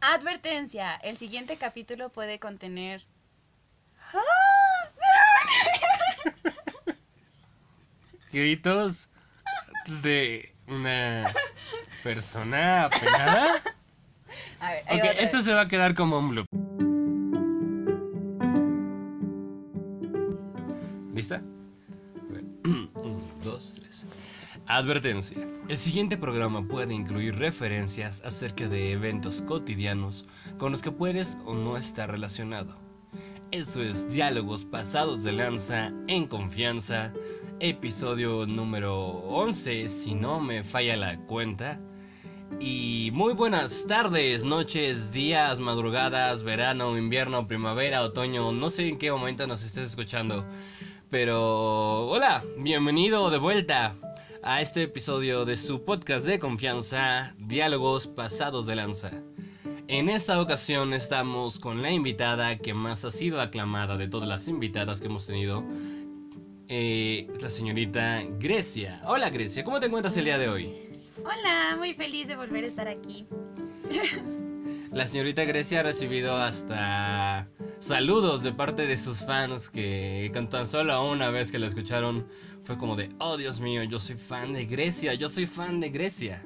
Advertencia, el siguiente capítulo puede contener... Gritos de una persona apenada. A ver, ahí Ok, va otra eso se va a quedar como un bloop. Advertencia. El siguiente programa puede incluir referencias acerca de eventos cotidianos con los que puedes o no estar relacionado. Esto es Diálogos Pasados de Lanza en Confianza, episodio número 11, si no me falla la cuenta. Y muy buenas tardes, noches, días, madrugadas, verano, invierno, primavera, otoño, no sé en qué momento nos estés escuchando. Pero hola, bienvenido de vuelta a este episodio de su podcast de confianza, Diálogos Pasados de Lanza. En esta ocasión estamos con la invitada que más ha sido aclamada de todas las invitadas que hemos tenido, eh, la señorita Grecia. Hola Grecia, ¿cómo te encuentras el día de hoy? Hola, muy feliz de volver a estar aquí. La señorita Grecia ha recibido hasta saludos de parte de sus fans que con tan solo una vez que la escucharon fue como de, oh Dios mío, yo soy fan de Grecia, yo soy fan de Grecia.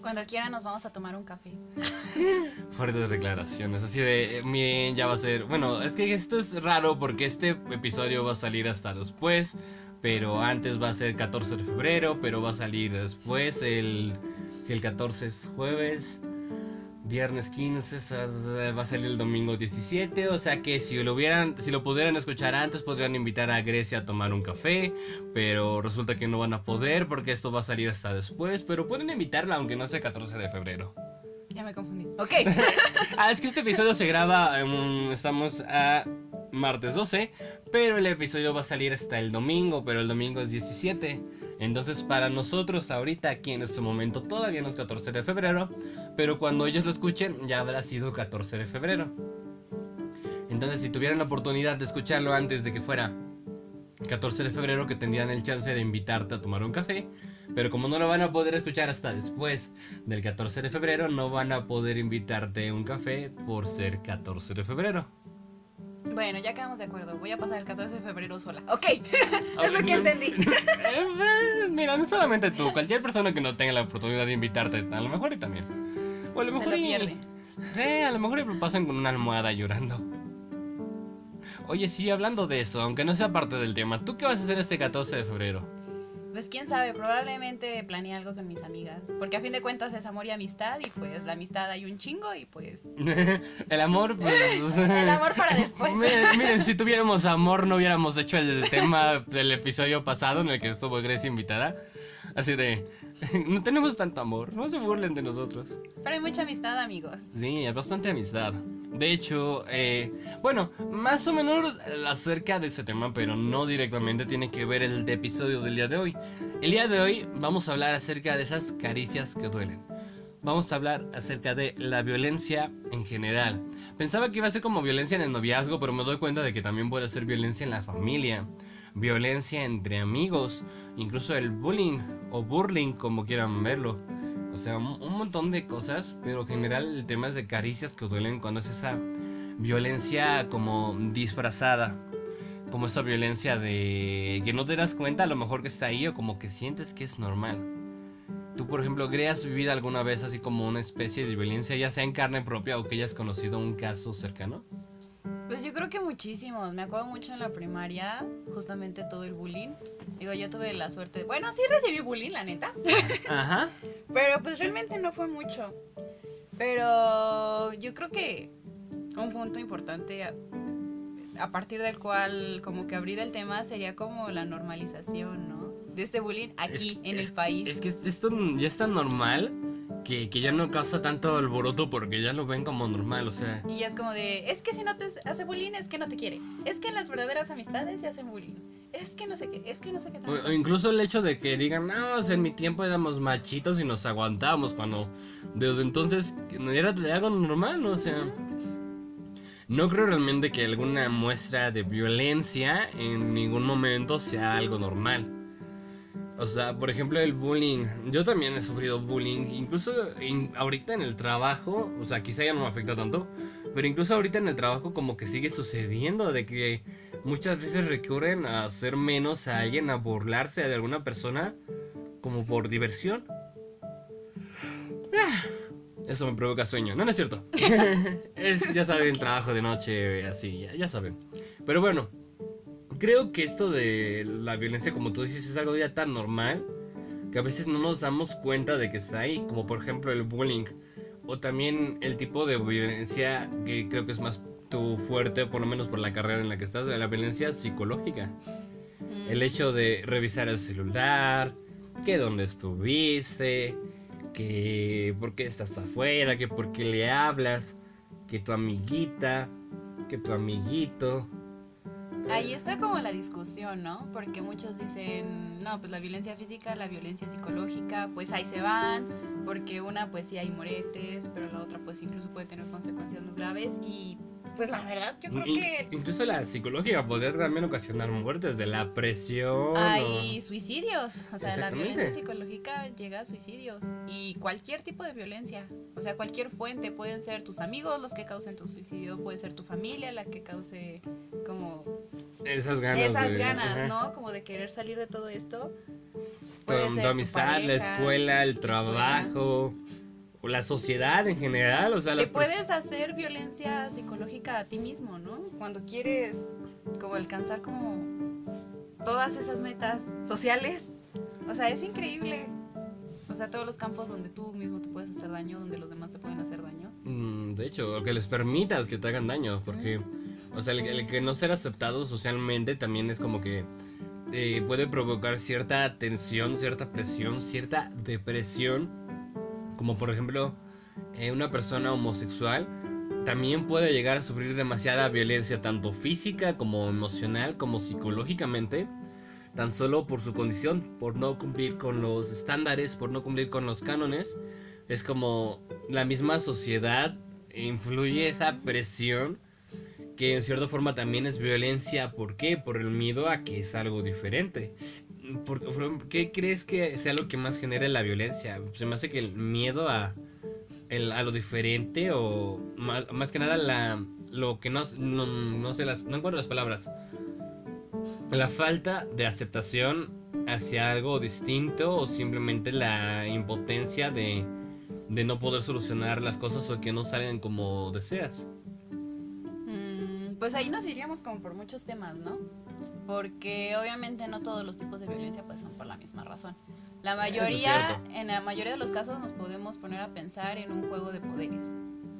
Cuando quiera nos vamos a tomar un café. Fuertes declaraciones, así de, eh, bien, ya va a ser, bueno, es que esto es raro porque este episodio va a salir hasta después, pero antes va a ser 14 de febrero, pero va a salir después, el, si el 14 es jueves, viernes 15, sa- va a salir el domingo 17, o sea que si lo hubieran, si lo pudieran escuchar antes, podrían invitar a Grecia a tomar un café, pero resulta que no van a poder porque esto va a salir hasta después, pero pueden invitarla aunque no sea 14 de febrero. Ya me confundí. Ok. Ah, es que este episodio se graba, em, estamos a martes 12, pero el episodio va a salir hasta el domingo, pero el domingo es 17. Entonces para nosotros ahorita aquí en este momento todavía no es 14 de febrero, pero cuando ellos lo escuchen ya habrá sido 14 de febrero. Entonces si tuvieran la oportunidad de escucharlo antes de que fuera 14 de febrero, que tendrían el chance de invitarte a tomar un café, pero como no lo van a poder escuchar hasta después del 14 de febrero, no van a poder invitarte un café por ser 14 de febrero. Bueno, ya quedamos de acuerdo. Voy a pasar el 14 de febrero sola. Ok. es lo que entendí. Mira, no solamente tú, cualquier persona que no tenga la oportunidad de invitarte, a lo mejor y también. O a lo Se mejor lo y- pierde. Sí, a lo mejor lo pasan con una almohada llorando. Oye, sí, hablando de eso, aunque no sea parte del tema, ¿tú qué vas a hacer este 14 de febrero? Pues quién sabe, probablemente planeé algo con mis amigas. Porque a fin de cuentas es amor y amistad. Y pues la amistad hay un chingo. Y pues. el amor, pues... El amor para después. Miren, miren, si tuviéramos amor no hubiéramos hecho el tema del episodio pasado en el que estuvo Grecia invitada. Así de, no tenemos tanto amor, no se burlen de nosotros. Pero hay mucha amistad, amigos. Sí, hay bastante amistad. De hecho, eh, bueno, más o menos acerca de ese tema, pero no directamente tiene que ver el de episodio del día de hoy. El día de hoy vamos a hablar acerca de esas caricias que duelen. Vamos a hablar acerca de la violencia en general. Pensaba que iba a ser como violencia en el noviazgo, pero me doy cuenta de que también puede ser violencia en la familia, violencia entre amigos, incluso el bullying o burling, como quieran verlo. O sea, un, montón de cosas, pero en general el tema es de caricias que duelen cuando es esa violencia como disfrazada. Como esa violencia de que no te das cuenta a lo mejor que está ahí o como que sientes que es normal. Tú, por ejemplo, Gre, ¿has vivido alguna vez así como una especie de violencia, ya sea en carne propia o que hayas conocido un caso cercano? Pues yo creo que muchísimos. Me acuerdo mucho en la primaria, justamente todo el bullying. Digo, yo tuve la suerte. Bueno, sí recibí bullying, la neta. Ajá. Pero pues realmente no fue mucho. Pero yo creo que un punto importante a, a partir del cual como que abrir el tema sería como la normalización, ¿no? De este bullying aquí Es- en es- el país. Es que esto ya es tan normal que, que ya no causa tanto alboroto porque ya lo ven como normal, o sea. Y ya es como de, es que si no te hace bullying es que no te quiere. Es que en las verdaderas amistades se hacen bullying. Es que no sé qué, es que no sé qué tanto. o incluso el hecho de que digan, no, o sea, en mi tiempo éramos machitos y nos aguantábamos cuando desde entonces era de algo normal, ¿no? o sea. No creo realmente que alguna muestra de violencia en ningún momento sea algo normal. O sea, por ejemplo, el bullying. Yo también he sufrido bullying. Incluso en- ahorita en el trabajo, o sea, quizá ya no me afecta tanto. Pero incluso ahorita en el trabajo como que sigue sucediendo de que muchas veces recurren a hacer menos a alguien, a burlarse de alguna persona como por diversión. Ah, Eso me provoca sueño. No, no es cierto. es, ya saben, trabajo de noche, así, ya, ya saben. Pero bueno, creo que esto de la violencia, como tú dices, es algo ya tan normal que a veces no nos damos cuenta de que está ahí, como por ejemplo el bullying o también el tipo de violencia que creo que es más tu fuerte, por lo menos por la carrera en la que estás, de la violencia psicológica. Mm. El hecho de revisar el celular, que dónde estuviste, que por qué estás afuera, que por qué le hablas, que tu amiguita, que tu amiguito. Ahí está como la discusión, ¿no? Porque muchos dicen, no, pues la violencia física, la violencia psicológica, pues ahí se van, porque una pues sí hay moretes, pero la otra pues incluso puede tener consecuencias muy graves y pues la verdad yo creo In- que Incluso la psicológica podría también ocasionar muertes de la presión. hay o- suicidios, o sea, la violencia psicológica llega a suicidios y cualquier tipo de violencia, o sea, cualquier fuente, pueden ser tus amigos los que causen tu suicidio, puede ser tu familia la que cause como Esas ganas. esas de- ganas, ajá. ¿no? Como de querer salir de todo esto. Tu, Puede tu ser tu amistad, la pareja, escuela, el trabajo, o la sociedad en general. O sea, Te puedes hacer violencia psicológica a ti mismo, ¿no? Cuando quieres como alcanzar como todas esas metas sociales. O sea, es increíble. O sea, todos los campos donde tú mismo te puedes hacer daño, donde los demás te pueden hacer daño. Mm, De hecho, o que les permitas que te hagan daño, porque, o sea, el, el que no ser aceptado socialmente también es como que eh, puede provocar cierta tensión, cierta presión, cierta depresión, como por ejemplo eh, una persona homosexual también puede llegar a sufrir demasiada violencia, tanto física como emocional, como psicológicamente, tan solo por su condición, por no cumplir con los estándares, por no cumplir con los cánones. Es como la misma sociedad influye esa presión que en cierta forma también es violencia. ¿Por qué? Por el miedo a que es algo diferente. ¿Por, por- qué crees que sea lo que más genera la violencia? Se me hace que el miedo a, el- a lo diferente o más, más que nada la, lo que no, no, no sé, las, no encuentro las palabras. La falta de aceptación hacia algo distinto o simplemente la impotencia de, de no poder solucionar las cosas o que no salen como deseas. Mm, Pues ahí nos iríamos como por muchos temas, ¿no? Porque obviamente no todos los tipos de violencia pues son por la misma razón. La mayoría, cierto. en la mayoría de los casos nos podemos poner a pensar en un juego de poderes.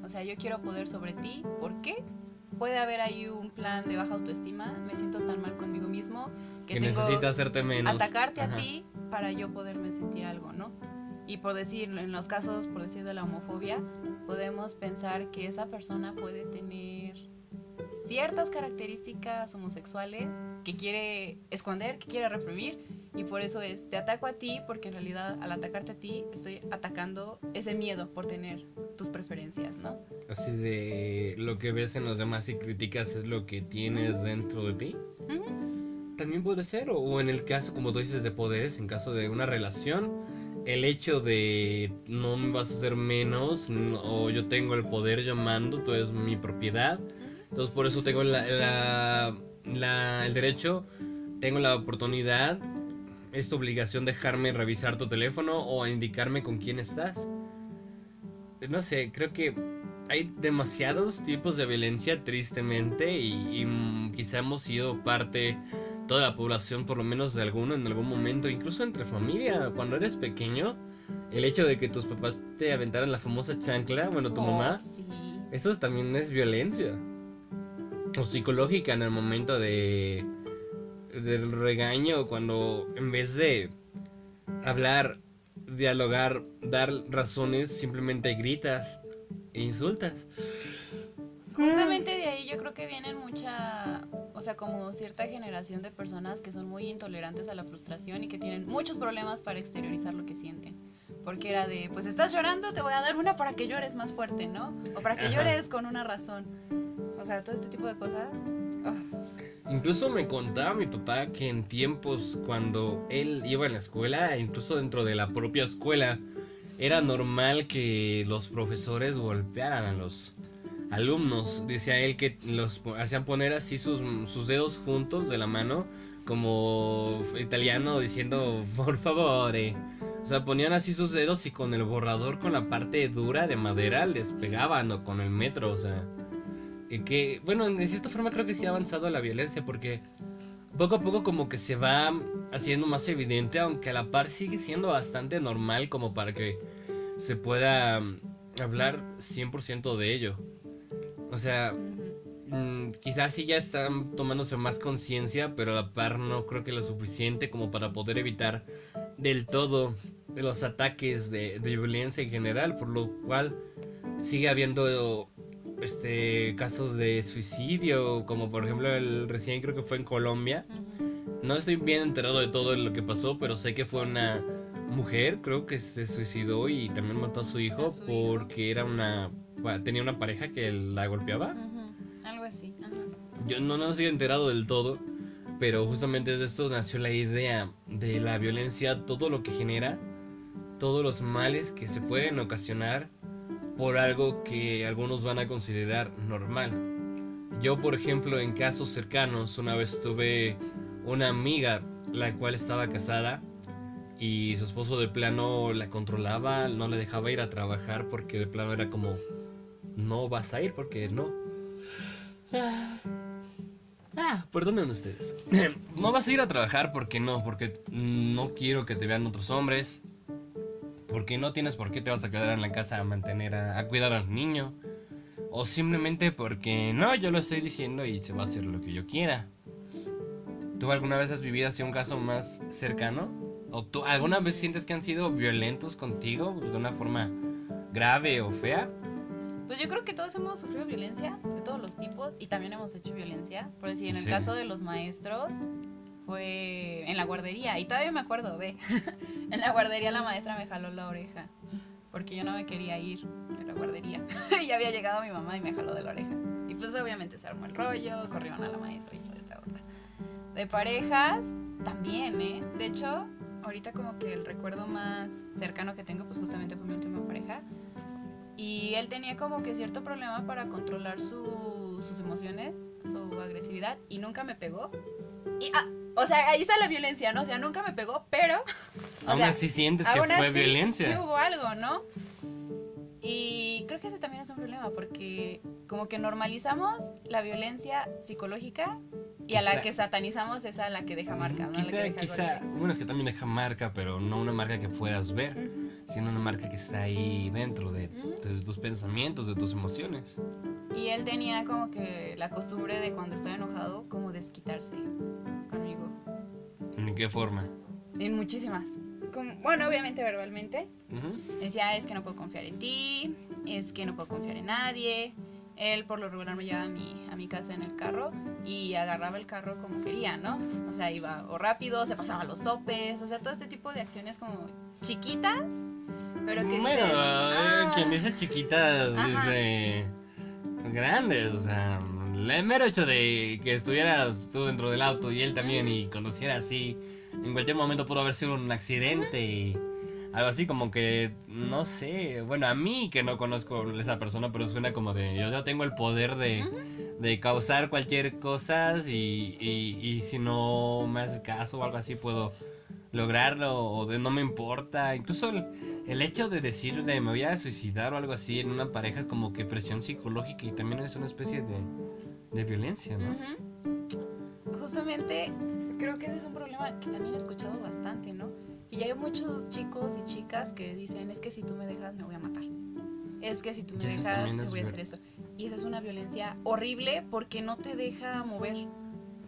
O sea, yo quiero poder sobre ti, ¿por qué? Puede haber ahí un plan de baja autoestima, me siento tan mal conmigo mismo que, Que, tengo necesitas hacerte menos. atacarte Ajá. a ti para yo poderme sentir algo, ¿no? Y por decir, en los casos, por decir de la homofobia, podemos pensar que esa persona puede tener ciertas características homosexuales que quiere esconder, que quiere reprimir, y por eso es, te ataco a ti, porque en realidad al atacarte a ti estoy atacando ese miedo por tener tus preferencias, ¿no? Así de lo que ves en los demás y criticas es lo que tienes dentro de ti. También puede ser, o, en el caso, como tú dices, de poderes, en caso de una relación, el hecho de no me vas a hacer menos, no- o yo tengo el poder, yo mando, tú eres mi propiedad, entonces por eso tengo la, la- la- el derecho, tengo la oportunidad, es tu obligación dejarme revisar tu teléfono o indicarme con quién estás. No sé, creo que hay demasiados tipos de violencia tristemente y, y, quizá hemos sido parte toda la población por lo menos de alguno en algún momento, incluso entre familia, cuando eres pequeño, el hecho de que tus papás te aventaran la famosa chancla, bueno, tu Oh, mamá, sí. eso también es violencia. O psicológica en el momento de del regaño, cuando en vez de hablar, dialogar, dar razones, simplemente gritas e insultas. Justamente de ahí yo creo que vienen mucha, o sea, como cierta generación de personas que son muy intolerantes a la frustración y que tienen muchos problemas para exteriorizar lo que sienten. Porque era de, pues estás llorando, te voy a dar una para que llores más fuerte, ¿no? O para que Ajá. llores con una razón. O sea, todo este tipo de cosas. Incluso me contaba mi papá que en tiempos cuando él iba en la escuela, incluso dentro de la propia escuela, era normal que los profesores golpearan a los alumnos. Decía él que los hacían poner así sus, sus dedos juntos de la mano, como italiano diciendo, por favor. O sea, ponían así sus dedos y con el borrador, con la parte dura de madera, les pegaban o con el metro, o sea. Que, bueno, de cierta forma creo que sí ha avanzado la violencia porque poco a poco como que se va haciendo más evidente, aunque a la par sigue siendo bastante normal como para que se pueda hablar 100% de ello. O sea, mm, quizás sí ya están tomándose más conciencia, pero a la par no creo que lo suficiente como para poder evitar del todo los ataques de, de violencia en general, por lo cual sigue habiendo este casos de suicidio, como por ejemplo el recién creo que fue en Colombia. No estoy bien enterado de todo lo que pasó, pero sé que fue una mujer, creo que se suicidó y también mató a su hijo porque era una tenía una pareja que la golpeaba. Algo así. Yo no, no estoy enterado del todo, pero justamente de esto nació la idea de la violencia, todo lo que genera, todos los males que se pueden ocasionar por algo que algunos van a considerar normal. Yo, por ejemplo, en casos cercanos, una vez tuve una amiga la cual estaba casada y su esposo de plano la controlaba, no le dejaba ir a trabajar porque de plano era como, no vas a ir porque no. Ah, ah perdonen ustedes. no vas a ir a trabajar porque no, porque no quiero que te vean otros hombres porque no tienes por qué te vas a quedar en la casa a mantener, a, cuidar al niño. O simplemente porque no, yo lo estoy diciendo y se va a hacer lo que yo quiera. ¿Tú alguna vez has vivido así un caso más cercano? ¿O tú alguna vez sientes que han sido violentos contigo de una forma grave o fea? Pues yo creo que todos hemos sufrido violencia de todos los tipos y también hemos hecho violencia. Por decir, en el caso de los maestros, fue en la guardería. Y todavía me acuerdo, ve. en la guardería la maestra me jaló la oreja. Porque yo no me quería ir de la guardería. y había llegado mi mamá y me jaló de la oreja. Y pues obviamente se armó el rollo, corrieron a la maestra y toda esta onda. De parejas, también, ¿eh? De hecho, ahorita como que el recuerdo más cercano que tengo, pues justamente fue mi última pareja. Y él tenía como que cierto problema para controlar sus emociones, su agresividad, y nunca me pegó. Ah, o sea, ahí está la violencia, ¿no? O sea, nunca me pegó, pero... Aún así sientes que fue violencia. Sí hubo algo, ¿no? Y creo que ese también es un problema porque como que normalizamos la violencia psicológica y a la que satanizamos es a la que deja marca, ¿no? Quizá, quizá bueno, es que también deja marca, pero no una marca que puedas ver, sino una marca que está ahí dentro de, de, tus pensamientos, de tus emociones. Y él tenía como que la costumbre de cuando estaba enojado, como desquitarse. ¿En qué forma? En muchísimas. bueno, obviamente verbalmente. Decía, es que no puedo confiar en ti, es que no puedo confiar en nadie. Él por lo regular me llevaba a mi, a mi casa en el carro y agarraba el carro como quería, ¿no? O sea, iba o rápido, se pasaba los topes, o sea, todo este tipo de acciones como chiquitas, pero que... Bueno, eh, ah". quien dice chiquitas dice grandes, o sea, el mero hecho de que estuvieras tú dentro del auto y él también y conociera así, en cualquier momento pudo haber sido un accidente y algo así como que, no sé, bueno, a mí que no conozco a esa persona, pero suena como de, yo ya tengo el poder de, de causar cualquier cosa y, y, y si no me haces caso o algo así puedo lograrlo o de no me importa. Incluso el, hecho de decir de me voy a suicidar o algo así en una pareja es como que presión psicológica y también es una especie de, de violencia, ¿no? Justamente creo que ese es un problema que también he escuchado bastante, ¿no? Que ya hay muchos chicos y chicas que dicen, es que si tú me dejas me voy a matar. Es que si tú me dejas me voy a hacer esto. Y esa es una violencia horrible porque no te deja mover.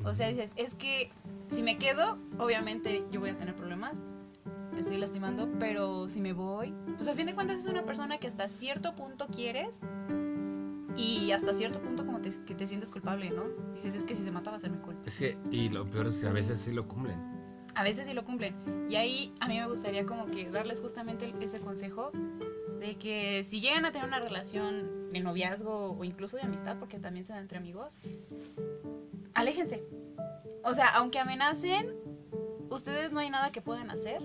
O sea, dices, es que si me quedo, obviamente yo voy a tener problemas, me estoy lastimando, pero si me voy, pues a fin de cuentas es una persona que hasta cierto punto quieres y hasta cierto punto como que te sientes culpable, ¿no? Dices, es que si se mata va a ser mi culpa. Es que, y lo peor es que a veces sí lo cumplen. A veces sí lo cumplen. Y ahí a mí me gustaría como que darles justamente ese consejo de que si llegan a tener una relación de noviazgo o incluso de amistad, porque también se da entre amigos, aléjense. O sea, aunque amenacen, ustedes no hay nada que puedan hacer.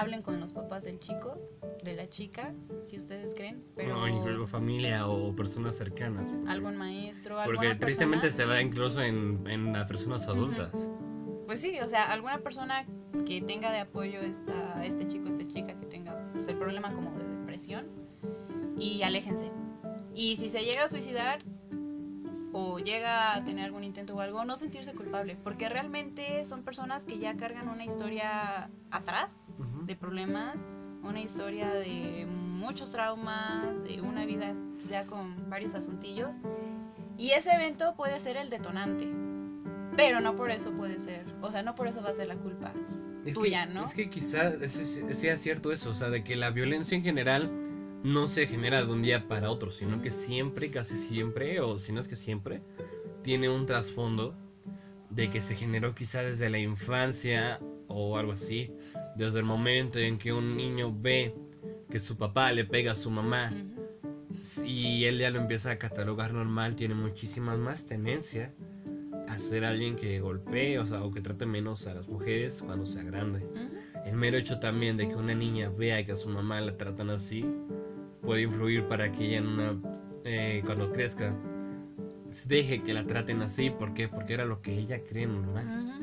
Hablen con los papás del chico, de la chica, si ustedes creen, pero No, incluso familia o personas cercanas. porque- algún maestro, Porque alguna tristemente persona, se da incluso en, en las personas adultas. pues sí, o sea, alguna persona que tenga de apoyo esta, este chico, esta chica que tenga pues, el problema como de depresión y aléjense. Y si se llega a suicidar o llega a tener algún intento o algo, no sentirse culpable, porque realmente son personas que ya cargan una historia atrás de problemas, una historia de muchos traumas, de una vida ya con varios asuntillos. Y ese evento puede ser el detonante, pero no por eso puede ser, o sea, no por eso va a ser la culpa. Es tuya, que, ¿no? Es que quizás sea cierto eso, o sea, de que la violencia en general no se genera de un día para otro, sino que siempre, casi siempre, o si no es que siempre, tiene un trasfondo de que se generó quizás desde la infancia o algo así, desde el momento en que un niño ve que su papá le pega a su mamá y él ya lo empieza a catalogar normal, tiene muchísimas más tendencia a ser alguien que golpee, o sea, o que trate menos a las mujeres cuando sea grande. El mero hecho también de que una niña vea que a su mamá la tratan así puede influir para que ella en una, eh, cuando crezca deje que la traten así. ¿Por qué? Porque era lo que ella cree normal.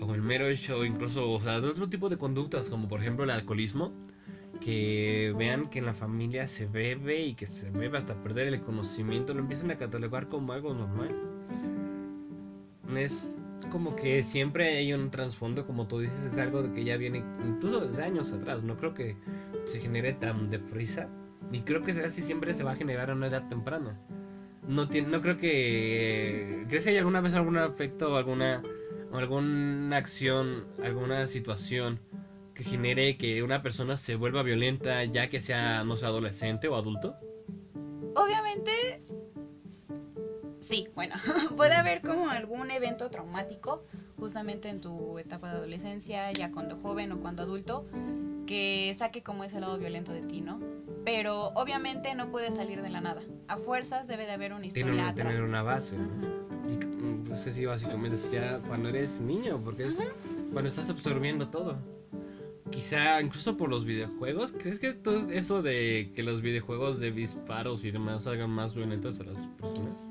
O el mero hecho, incluso, o sea, de otro tipo de conductas, como por ejemplo el alcoholismo, que vean que en la familia se bebe y que se bebe hasta perder el conocimiento, lo empiezan a catalogar como algo normal. Es como que siempre hay un trasfondo, como tú dices, es algo que ya viene incluso desde años atrás. No creo que se genere tan deprisa. Y creo que casi siempre se va a generar a una edad temprana. No, tiene, no creo que... ¿Crees que hay alguna vez algún afecto o alguna, alguna acción, alguna situación que genere que una persona se vuelva violenta ya que sea, no sé, adolescente o adulto? Obviamente, sí, bueno, puede haber como algún evento traumático justamente en tu etapa de adolescencia, ya cuando joven o cuando adulto, que saque como ese lado violento de ti, ¿no? Pero obviamente no puede salir de la nada. A fuerzas debe de haber una Tiene historia una- atrás. tener una base, ¿no? Y mm, pues sí, básicamente ya cuando eres niño, porque es cuando estás absorbiendo todo. Quizá incluso por los videojuegos, ¿crees que todo eso de que los videojuegos de disparos y demás hagan más violentas a las personas?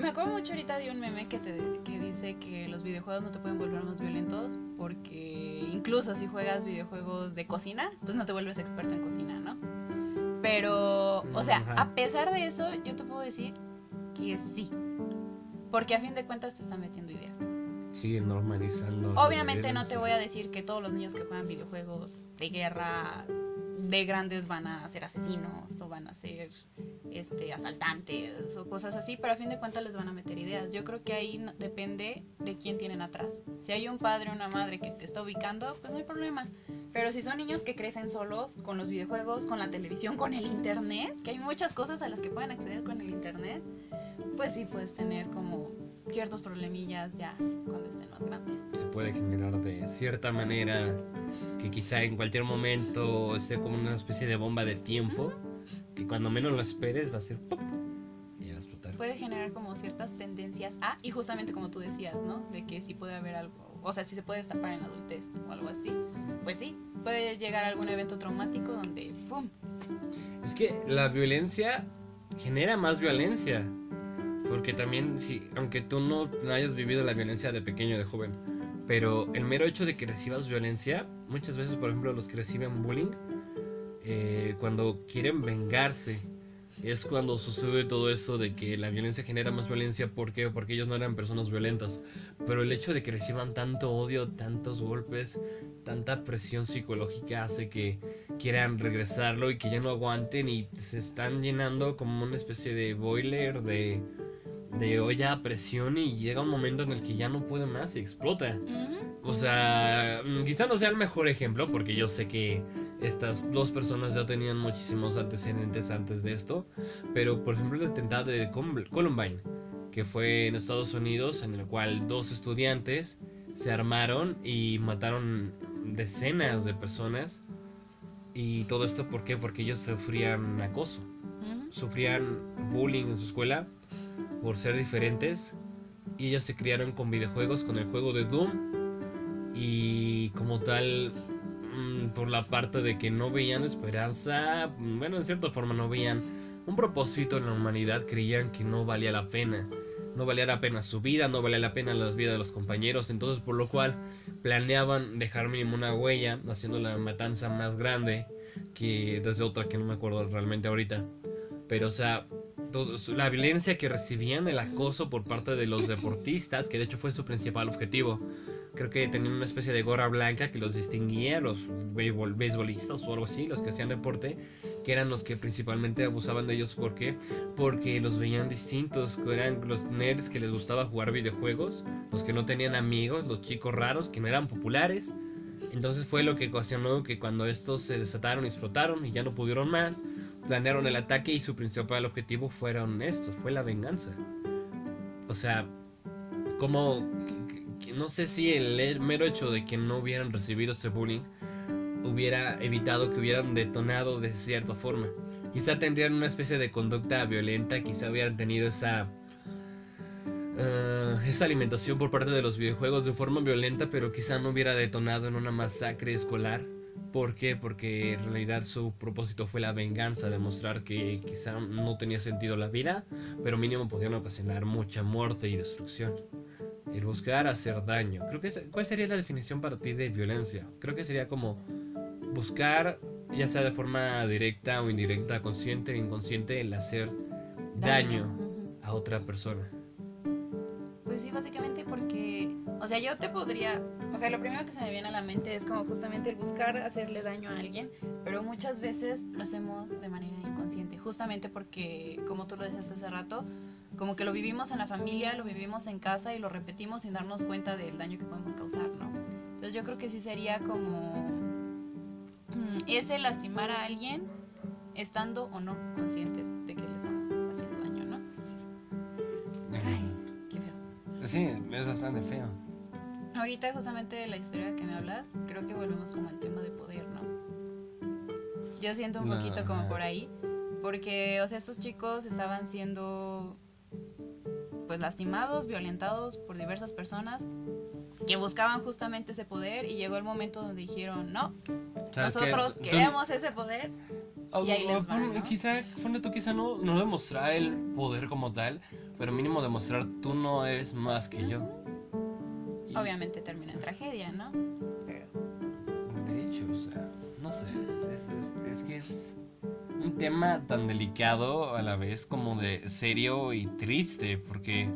Me acuerdo mucho ahorita de un meme que, te, que dice que los videojuegos no te pueden volver más violentos porque incluso si juegas videojuegos de cocina, pues no te vuelves experto en cocina, ¿no? Pero, o sea, Ajá. a pesar de eso, yo te puedo decir que sí. Porque a fin de cuentas te están metiendo ideas. Sigue normalizando. Obviamente no te voy a decir que todos los niños que juegan videojuegos de guerra de grandes van a ser asesinos o van a ser este asaltantes o cosas así, pero a fin de cuentas les van a meter ideas. Yo creo que ahí depende de quién tienen atrás. Si hay un padre o una madre que te está ubicando, pues no hay problema. Pero si son niños que crecen solos con los videojuegos, con la televisión, con el internet, que hay muchas cosas a las que pueden acceder con el internet, pues sí puedes tener como ciertos problemillas ya cuando estén más grandes. Se puede generar de cierta manera que quizá en cualquier momento sea como una especie de bomba de tiempo que cuando menos lo esperes va a ser y va a explotar. puede generar como ciertas tendencias a, y justamente como tú decías, ¿no? De que sí puede haber algo, o sea, si se puede destapar en la adultez o algo así, pues sí, puede llegar a algún evento traumático donde, ¡pum! Es que la violencia genera más violencia. Porque también, si, aunque tú no hayas vivido la violencia de pequeño, de joven, pero el mero hecho de que recibas violencia, muchas veces, por ejemplo, los que reciben bullying, eh, cuando quieren vengarse, es cuando sucede todo eso de que la violencia genera más violencia. ¿Por? Porque ellos no eran personas violentas. Pero el hecho de que reciban tanto odio, tantos golpes, tanta presión psicológica hace que quieran regresarlo y que ya no aguanten y se están llenando como una especie de boiler de, de olla a presión y llega un momento en el que ya no puede más y explota. O sea, mm, quizá no sea el mejor ejemplo porque yo sé que estas dos personas ya tenían muchísimos antecedentes antes de esto, pero por ejemplo el atentado de Columbine, que fue en Estados Unidos, en el cual dos estudiantes se armaron y mataron decenas de personas. Y todo esto, ¿por qué? Porque ellos sufrían acoso, sufrían bullying en su escuela por ser diferentes. Y ellos se criaron con videojuegos, con el juego de Doom. Y como tal, mm, por la parte de que no veían esperanza, mm, bueno, en cierta forma no veían un propósito en la humanidad, creían que no valía la pena. No valía la pena su vida, no valía la pena la vida de los compañeros, entonces por lo cual planeaban dejar mínimo una huella, haciendo la matanza más grande que desde otra que no me acuerdo realmente ahorita. Pero o sea, la violencia que recibían, el acoso por parte de los deportistas, que de hecho fue su principal objetivo. Creo que tenían una especie de gorra blanca que los distinguía, los beisbolistas o algo así, los que hacían deporte, que eran los que principalmente abusaban de ellos. ¿Por qué? Porque los veían distintos, que eran los nerds que les gustaba jugar videojuegos, los que no tenían amigos, los chicos raros que no eran populares. Entonces fue lo que ocasionó que cuando estos se desataron y explotaron y ya no pudieron más, planearon el ataque y su principal objetivo fueron estos, fue la venganza. O sea, como no sé si el mero hecho de que no hubieran recibido ese bullying hubiera evitado que hubieran detonado de cierta forma. Quizá tendrían una especie de conducta violenta, quizá hubieran tenido esa eh, esa alimentación por parte de los videojuegos de forma violenta, pero quizá no hubiera detonado en una masacre escolar. ¿Por qué? Porque en realidad su propósito fue la venganza, demostrar que quizá no tenía sentido la vida, pero mínimo podían ocasionar mucha muerte y destrucción. El buscar hacer daño. Creo que es- ¿Cuál sería la definición para ti de violencia? Creo que sería como buscar, ya sea de forma directa o indirecta, consciente o inconsciente, el hacer daño a otra persona. Básicamente porque, o sea, yo te podría, o sea, lo primero que se me viene a la mente es como justamente el buscar hacerle daño a alguien, pero muchas veces lo hacemos de manera inconsciente, justamente porque, como tú lo decías hace rato, como que lo vivimos en la familia, lo vivimos en casa y lo repetimos sin darnos cuenta del daño que podemos causar, ¿no? Entonces yo creo que sí sería como mm, ese lastimar a alguien estando o no conscientes feo. Sí, es bastante feo. Ahorita justamente de la historia que me hablas, creo que volvemos como al tema de poder, ¿no? Yo siento un No, poquito como ajá. por ahí, porque, o sea, estos chicos estaban siendo, pues, lastimados, violentados por diversas personas que buscaban justamente ese poder y llegó el momento donde dijeron, no, nosotros Tú- queremos ese poder. o- y ahí les o va, pon- ¿no? Quizá, ponle tú, quizá no, no demostrar el poder como tal, pero mínimo demostrar tú no eres más que yo. Y- Obviamente termina en tragedia, ¿no? Pero, De hecho, o sea, no sé, es, es- es que es un tema tan delicado a la vez como de serio y triste, porque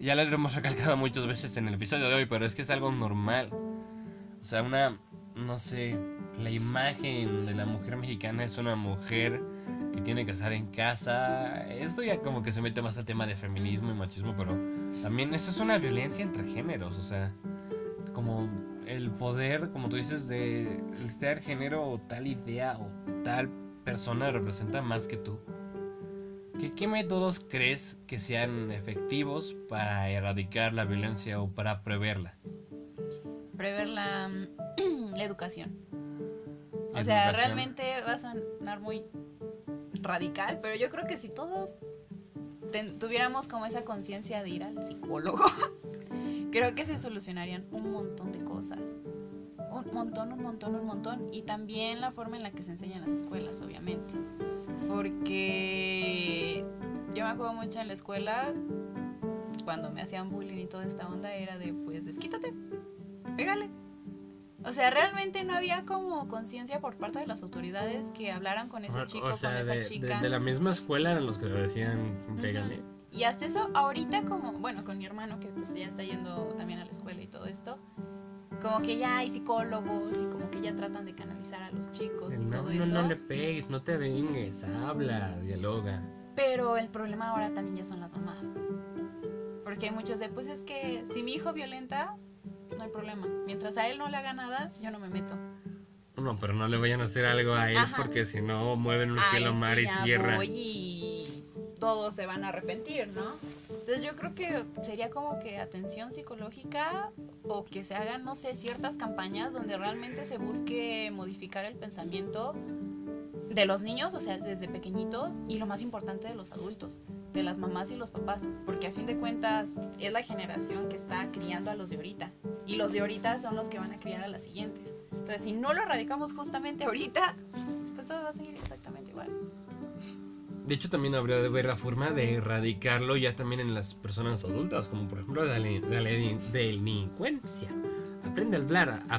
ya lo hemos recalcado muchas veces en el episodio de hoy, pero es que es algo normal. O sea, una, no sé, la imagen de la mujer mexicana es una mujer tiene que estar en casa. Esto ya como que se mete más al tema de feminismo y machismo, pero también eso es una violencia entre géneros, o sea, como el poder, como tú dices, de el tal género o tal idea o tal persona representa más que tú. ¿Qué, ¿Qué métodos crees que sean efectivos para erradicar la violencia o para preverla? prever la, la educación. O sea, realmente va a sonar muy radical, pero yo creo que si todos tuviéramos como esa conciencia de ir al psicólogo, creo que se solucionarían un montón de cosas. Un montón, un montón, un montón. Y también la forma en la que se enseña en las escuelas, obviamente. Porque yo me acuerdo mucho en la escuela, cuando me hacían bullying y toda esta onda, era de, pues, desquítate, pégale. O sea, realmente no había como conciencia por parte de las autoridades que hablaran con ese chico, con esa chica. la misma escuela eran los que decían pégale. Y hasta eso, ahorita como, bueno, con mi hermano que pues ya está yendo también a la escuela y todo esto, como que ya hay psicólogos y como que ya tratan de canalizar a los chicos y No, todo no, eso. no le pegues, no te vengues, habla, dialoga. Pero el problema ahora también ya son las mamás. Porque hay muchos de, pues es que si mi hijo violenta, no hay problema. Mientras a él no le haga nada, yo no me meto. No, pero no le vayan a hacer algo a él Ajá. porque si no mueven un cielo, sí, mar y tierra. y todos se van a arrepentir, ¿no? Entonces yo creo que sería como que atención psicológica o que se hagan, no sé, ciertas campañas donde realmente se busque modificar el pensamiento de los niños, o sea, desde pequeñitos, y lo más importante de los adultos, de las mamás y los papás, porque a fin de cuentas es la generación que está criando a los de ahorita, y los de ahorita son los que van a criar a las siguientes. Entonces, si no lo erradicamos justamente ahorita, pues todo va a seguir exactamente igual. De hecho, también habría de ver la forma de erradicarlo ya también en las personas adultas, como por ejemplo la, la li- delincuencia. Aprende a hablar, a-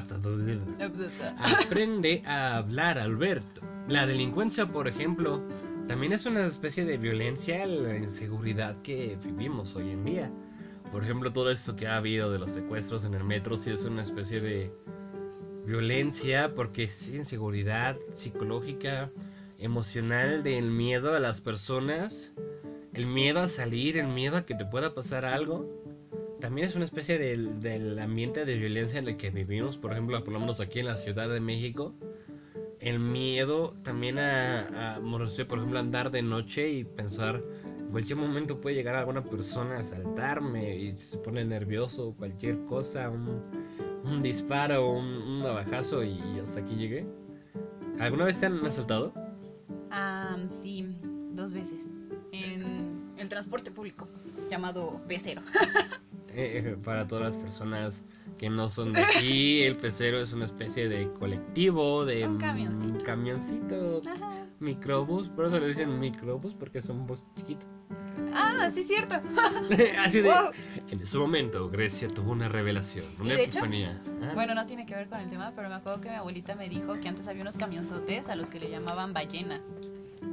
aprende a hablar, Alberto. La delincuencia, por ejemplo, también es una especie de violencia, la inseguridad que vivimos hoy en día. Por ejemplo, todo esto que ha habido de los secuestros en el metro, sí es una especie de violencia, porque es inseguridad psicológica, emocional, del miedo a las personas, el miedo a salir, el miedo a que te pueda pasar algo. También es una especie del, del ambiente de violencia en el que vivimos, por ejemplo, por aquí en la Ciudad de México. El miedo también a, a por ejemplo, andar de noche y pensar, en cualquier momento puede llegar alguna persona a asaltarme y se pone nervioso, cualquier cosa, un, disparo, un, un navajazo y hasta aquí llegué. ¿Alguna vez te han asaltado? Ah, sí, dos veces. En el transporte público, llamado Becero. Eh, para todas las personas que no son de aquí, el pecero es una especie de colectivo, de Un camioncito. un camioncito, microbús, por eso le dicen microbús porque es un bus chiquito. Ah, sí, cierto. Así de, Wow. en ese momento Grecia tuvo una revelación, una de hecho, epifanía. Ah, Bueno, no tiene que ver con el tema, pero me acuerdo que mi abuelita me dijo que antes había unos camionzotes a los que le llamaban ballenas.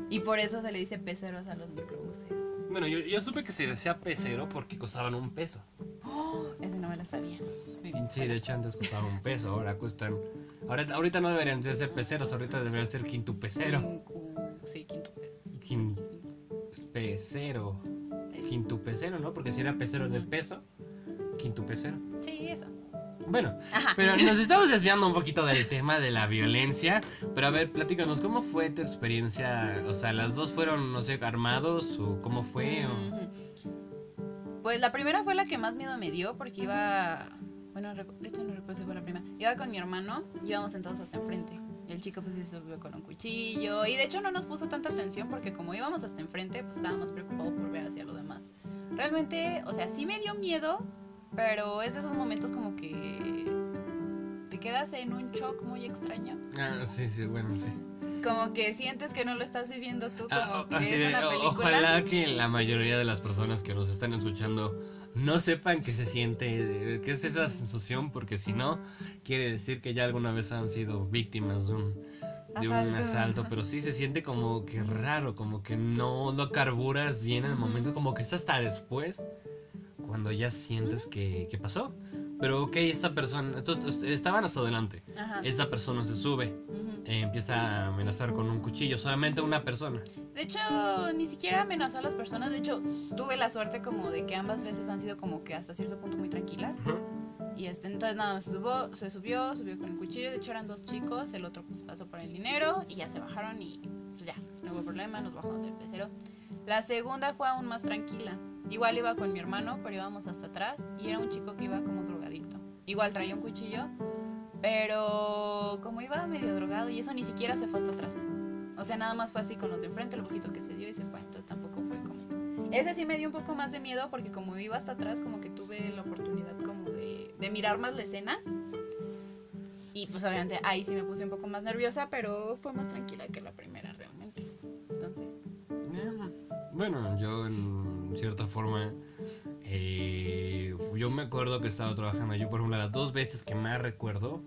Y por eso se le dice peceros a los microbuses. Bueno, yo, yo supe que se decía pecero porque costaban un peso. Oh, ese no me lo sabía. Muy bien. Sí, de hecho antes costaban un peso, ahora cuestan... Ahorita, ahorita no deberían de ser peceros, ahorita deberían ser quintupecero. Cinco- Sí, quinto. Quin-. Pecero. Quintupecero, ¿no? Porque si era pecero del peso, quintupecero. Sí, eso. Bueno, Ajá. pero nos estamos desviando un poquito del tema de la violencia. Pero a ver, platícanos, ¿cómo fue tu experiencia? O sea, ¿las dos fueron, no sé, armados o cómo fue? o- Ujú. Pues la primera fue la que más miedo me dio porque iba. Bueno, de hecho no recuerdo si fue la primera. Iba con mi hermano y íbamos sentados hasta enfrente. El chico pues se subió con un cuchillo y de hecho no nos puso tanta atención porque como íbamos hasta enfrente pues estábamos preocupados por ver hacia lo demás. Realmente, o sea, sí me dio miedo, pero es de esos momentos como que te quedas en un shock muy extraño. Ah, sí, sí, bueno, sí. Como que sientes que no lo estás viviendo tú, como Ah, que así es una película. ojalá que la mayoría de las personas que nos están escuchando no sepan que se siente, eh, que es esa sensación, porque si no, quiere decir que ya alguna vez han sido víctimas de un, de un Asalto. asalto, pero sí se siente como que raro, como que no lo carburas bien en el momento, como que es hasta después, cuando ya sientes que, que pasó. Pero ok, esta persona, estos, estaban hasta adelante, Ajá. esta persona se sube, Ujú. eh, empieza a amenazar con un cuchillo, solamente una persona. De hecho, ni siquiera amenazó a las personas. De hecho, tuve la suerte como de que ambas veces han sido como que hasta cierto punto muy tranquilas. Y este, entonces nada, más se, subió, se subió, subió con el cuchillo. De hecho, eran dos chicos. El otro pues pasó por el dinero y ya se bajaron y pues ya, no hubo problema, nos bajamos del pecero. La segunda fue aún más tranquila. Igual iba con mi hermano, pero íbamos hasta atrás y era un chico que iba como drogadicto. Igual traía un cuchillo, pero como iba medio drogado y eso ni siquiera se fue hasta atrás. O sea, nada más fue así con los de enfrente, el poquito que se dio y se fue. Entonces tampoco fue como... Ese sí me dio un poco más de miedo porque como iba hasta atrás, como que tuve la oportunidad como de, de mirar más la escena. Y pues obviamente ahí sí me puse un poco más nerviosa, pero fue más tranquila que la primera realmente. Entonces... Bueno, yo en cierta forma, eh, yo me acuerdo que estaba trabajando, yo por ejemplo las dos veces que más recuerdo,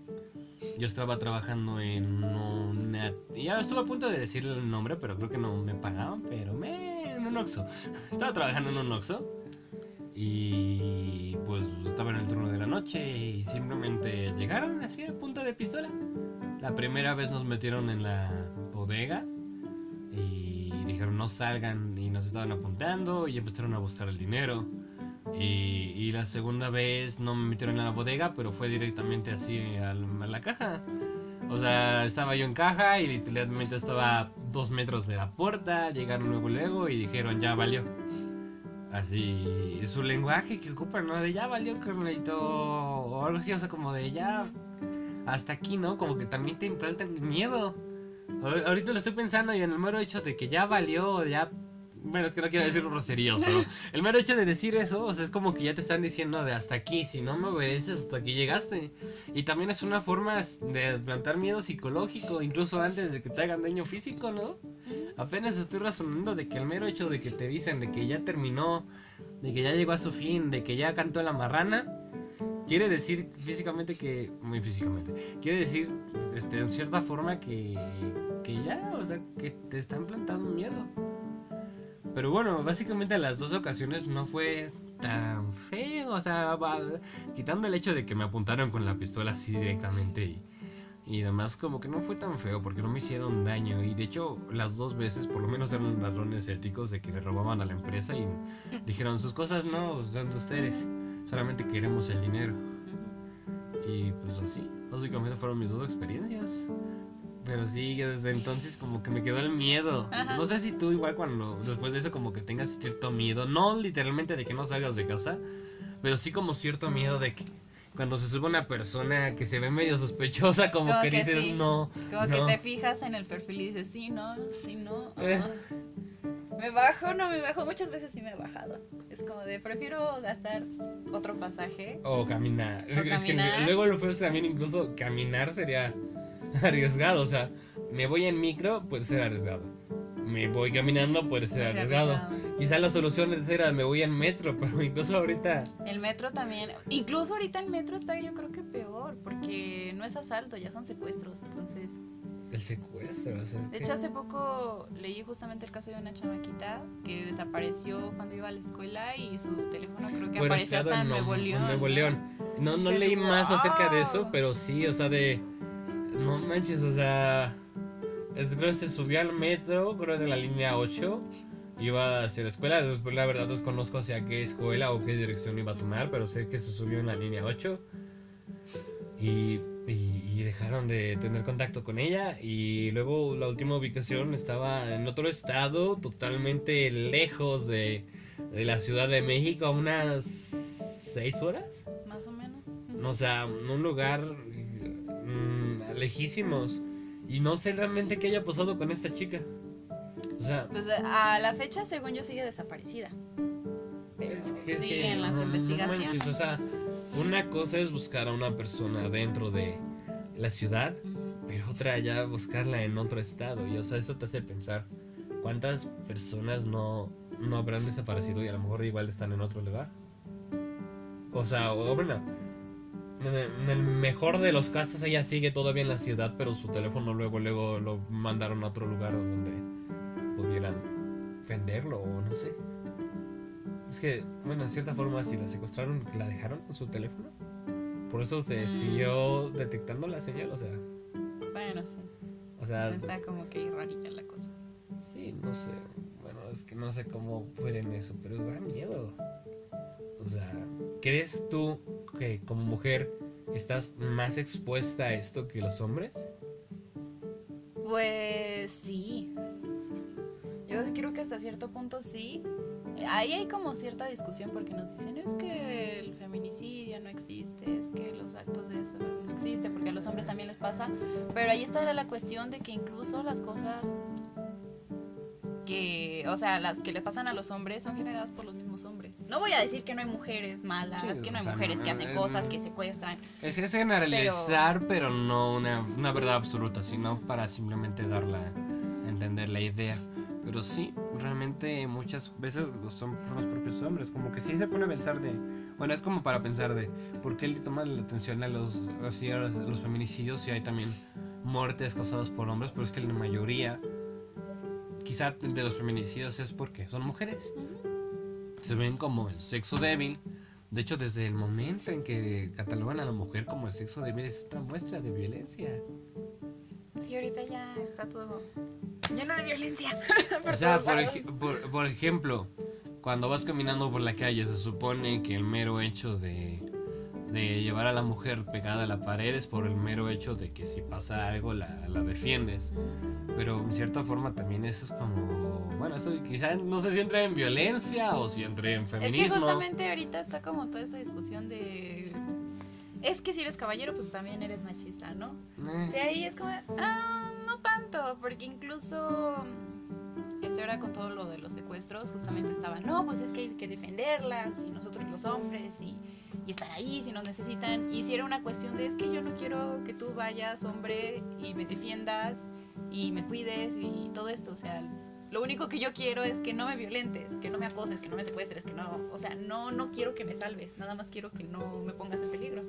yo estaba trabajando en una... Ya estuve a punto de decirle el nombre, pero creo que no me pagaban, pero me... en un Oxxo. Estaba trabajando en un Oxxo y pues estaba en el turno de la noche y simplemente llegaron así a punta de pistola. La primera vez nos metieron en la bodega y no salgan y nos estaban apuntando y empezaron a buscar el dinero. Y, y la segunda vez no me metieron en la bodega, pero fue directamente así al- a la caja. O sea, estaba yo en caja y literalmente estaba a dos metros de la puerta, llegaron luego luego y dijeron ya valió. así su lenguaje que ocupan, ¿no? De ya valió carnalito o algo así, o sea, como de ya hasta aquí, ¿no? Como que también te implantan miedo. Ahor- Ahorita lo estoy pensando y en el mero hecho de que ya valió, ya... Bueno, es que no quiero decir groserías, pero el mero hecho de decir eso, o sea, es como que ya te están diciendo de hasta aquí, si no me obedeces, hasta aquí llegaste. Y también es una forma de plantar miedo psicológico, incluso antes de que te hagan daño físico, ¿no? Apenas estoy razonando de que el mero hecho de que te dicen de que ya terminó, de que ya llegó a su fin, de que ya cantó la marrana, quiere decir físicamente que, muy físicamente, quiere decir este, en cierta forma que, que ya, o sea, que te están plantando miedo. Pero bueno, básicamente en las dos ocasiones no fue tan feo, o sea, quitando el hecho de que me apuntaron con la pistola así directamente y, y demás, como que no fue tan feo porque no me hicieron daño. Y de hecho, las dos veces, por lo menos eran ladrones éticos de que le robaban a la empresa y dijeron sus cosas no son de ustedes, solamente queremos el dinero. Y pues así, básicamente fueron mis dos experiencias. Pero sí, desde entonces como que me quedó el miedo. Ajá. No sé si tú igual cuando después de eso como que tengas cierto miedo, no literalmente de que no salgas de casa, pero sí como cierto miedo de que cuando se sube una persona que se ve medio sospechosa, como, Como que, que dices, sí. no. Como no". que te fijas en el perfil y dices, sí, no, sí, no. Eh. Me bajo, no me bajo. Muchas veces sí me he bajado. Es como de, prefiero gastar otro pasaje. O caminar. O es que caminar. luego lo que también incluso caminar sería arriesgado. O sea, me voy en micro, puede ser arriesgado. Me voy caminando, puede ser arriesgado. arriesgado. Quizá la solución era me voy en metro, pero incluso ahorita. El metro también. Incluso ahorita el metro está yo creo que peor. Porque no es asalto, ya son secuestros. Entonces. El secuestro, o sea, De que- hecho, hace poco leí justamente el caso de una chamaquita que desapareció cuando iba a la escuela y su teléfono creo que apareció hasta en Nuevo- León. Nuevo León. No, no leí más acerca de eso, pero sí, o sea, de. No manches, o sea. es- creo que se subió al metro, creo de la línea 8. Iba hacia la escuela. Después, la verdad, desconozco hacia qué escuela o qué dirección iba a tomar, pero sé que se subió en la línea 8. Y, y- y dejaron de tener contacto con ella. Y luego la última ubicación estaba en otro estado, totalmente lejos de, de la Ciudad de México, a unas 6 horas. Más o menos. O sea, en un lugar mm, lejísimos. Y no sé realmente qué haya pasado con esta chica. O sea, Pues a la fecha, según yo, sigue desaparecida. Pero es que, es que siguen las no- no investigaciones. manches, o sea, una cosa es buscar a una persona dentro de la ciudad, pero otra ya buscarla en otro estado. Y o sea, eso te hace pensar cuántas personas no, no habrán desaparecido y a lo mejor igual están en otro lugar. O sea, o bueno, en el mejor de los casos ella sigue todavía en la ciudad, pero su teléfono luego luego lo mandaron a otro lugar donde pudieran venderlo o no sé. Es que, bueno, en cierta forma, si la secuestraron, la dejaron con su teléfono. Por eso se Mm. siguió detectando la señal, o sea, Bueno, sí. o sea, Está como que rarita la cosa. sí, no sé. Bueno, es que no sé cómo pueden eso, pero da miedo. O sea, ¿crees tú que como mujer estás más expuesta a esto que los hombres? Pues sí. Yo creo que hasta cierto punto sí. Ahí hay como cierta discusión porque nos dicen es que el feminicidio no existe, es que los actos de eso no existen, porque a los hombres también les pasa. Pero ahí está la cuestión de que incluso las cosas que, o sea, las que le pasan a los hombres son generadas por los mismos hombres. No voy a decir que no hay mujeres malas, Sí, que no hay sea, mujeres no, que hacen eh, cosas, no. que secuestran. Es, es generalizar, pero, no una, una verdad absoluta, sino para simplemente dar la, entender la idea. Pero sí, realmente muchas veces son por los propios hombres, como que sí se pone a pensar de... Bueno, es como para pensar de por qué le toman la atención a los, a los, los feminicidios si hay también muertes causadas por hombres, pero es que la mayoría, quizá de los feminicidios es porque son mujeres. Se ven como el sexo débil. De hecho, desde el momento en que catalogan a la mujer como el sexo débil es otra muestra de violencia. Sí, ahorita ya está todo lleno de violencia. O sea, por, ej- por, por ejemplo, cuando vas caminando por la calle, se supone que el mero hecho de, de llevar a la mujer pegada a la pared es por el mero hecho de que si pasa algo la, la defiendes. Pero en cierta forma también eso es como... Bueno, eso estoy, quizá no sé si entré en violencia o si entré en Es feminismo. que justamente ahorita está como toda esta discusión de... Es que si eres caballero, pues también eres machista, ¿no? Eh, O sea, ahí es como, ah, no tanto, porque incluso este ahora con todo lo de los secuestros, justamente estaba, no, pues es que hay que defenderlas, y nosotros los hombres, y, y estar ahí si nos necesitan. Y si era una cuestión de, es que yo no quiero que tú vayas, hombre, y me defiendas, y me cuides, y todo esto, o sea, lo único que yo quiero es que no me violentes, que no me acoses, que no me secuestres, que no, o sea, no, no quiero que me salves, nada más quiero que no me pongas en peligro.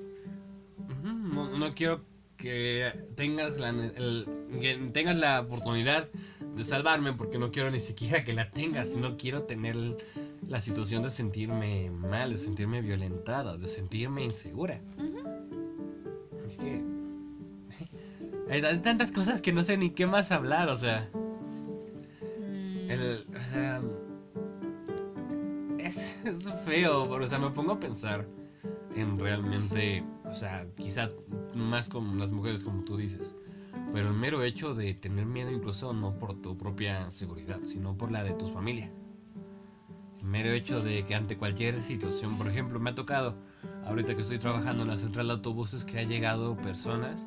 no, no quiero que tengas la, el- que tengas la oportunidad de salvarme porque no quiero ni siquiera que la tengas, no quiero tener la situación de sentirme mal, de sentirme violentada, de sentirme insegura. Es que hay, hay tantas cosas que no sé ni qué más hablar, o sea. El, o sea, es, es feo, pero, o sea, me pongo a pensar en realmente, o sea, quizá más con las mujeres como tú dices, pero el mero hecho de tener miedo incluso no por tu propia seguridad, sino por la de tu familia. El mero hecho de que ante cualquier situación, por ejemplo, me ha tocado, ahorita que estoy trabajando en la central de autobuses, que ha llegado personas,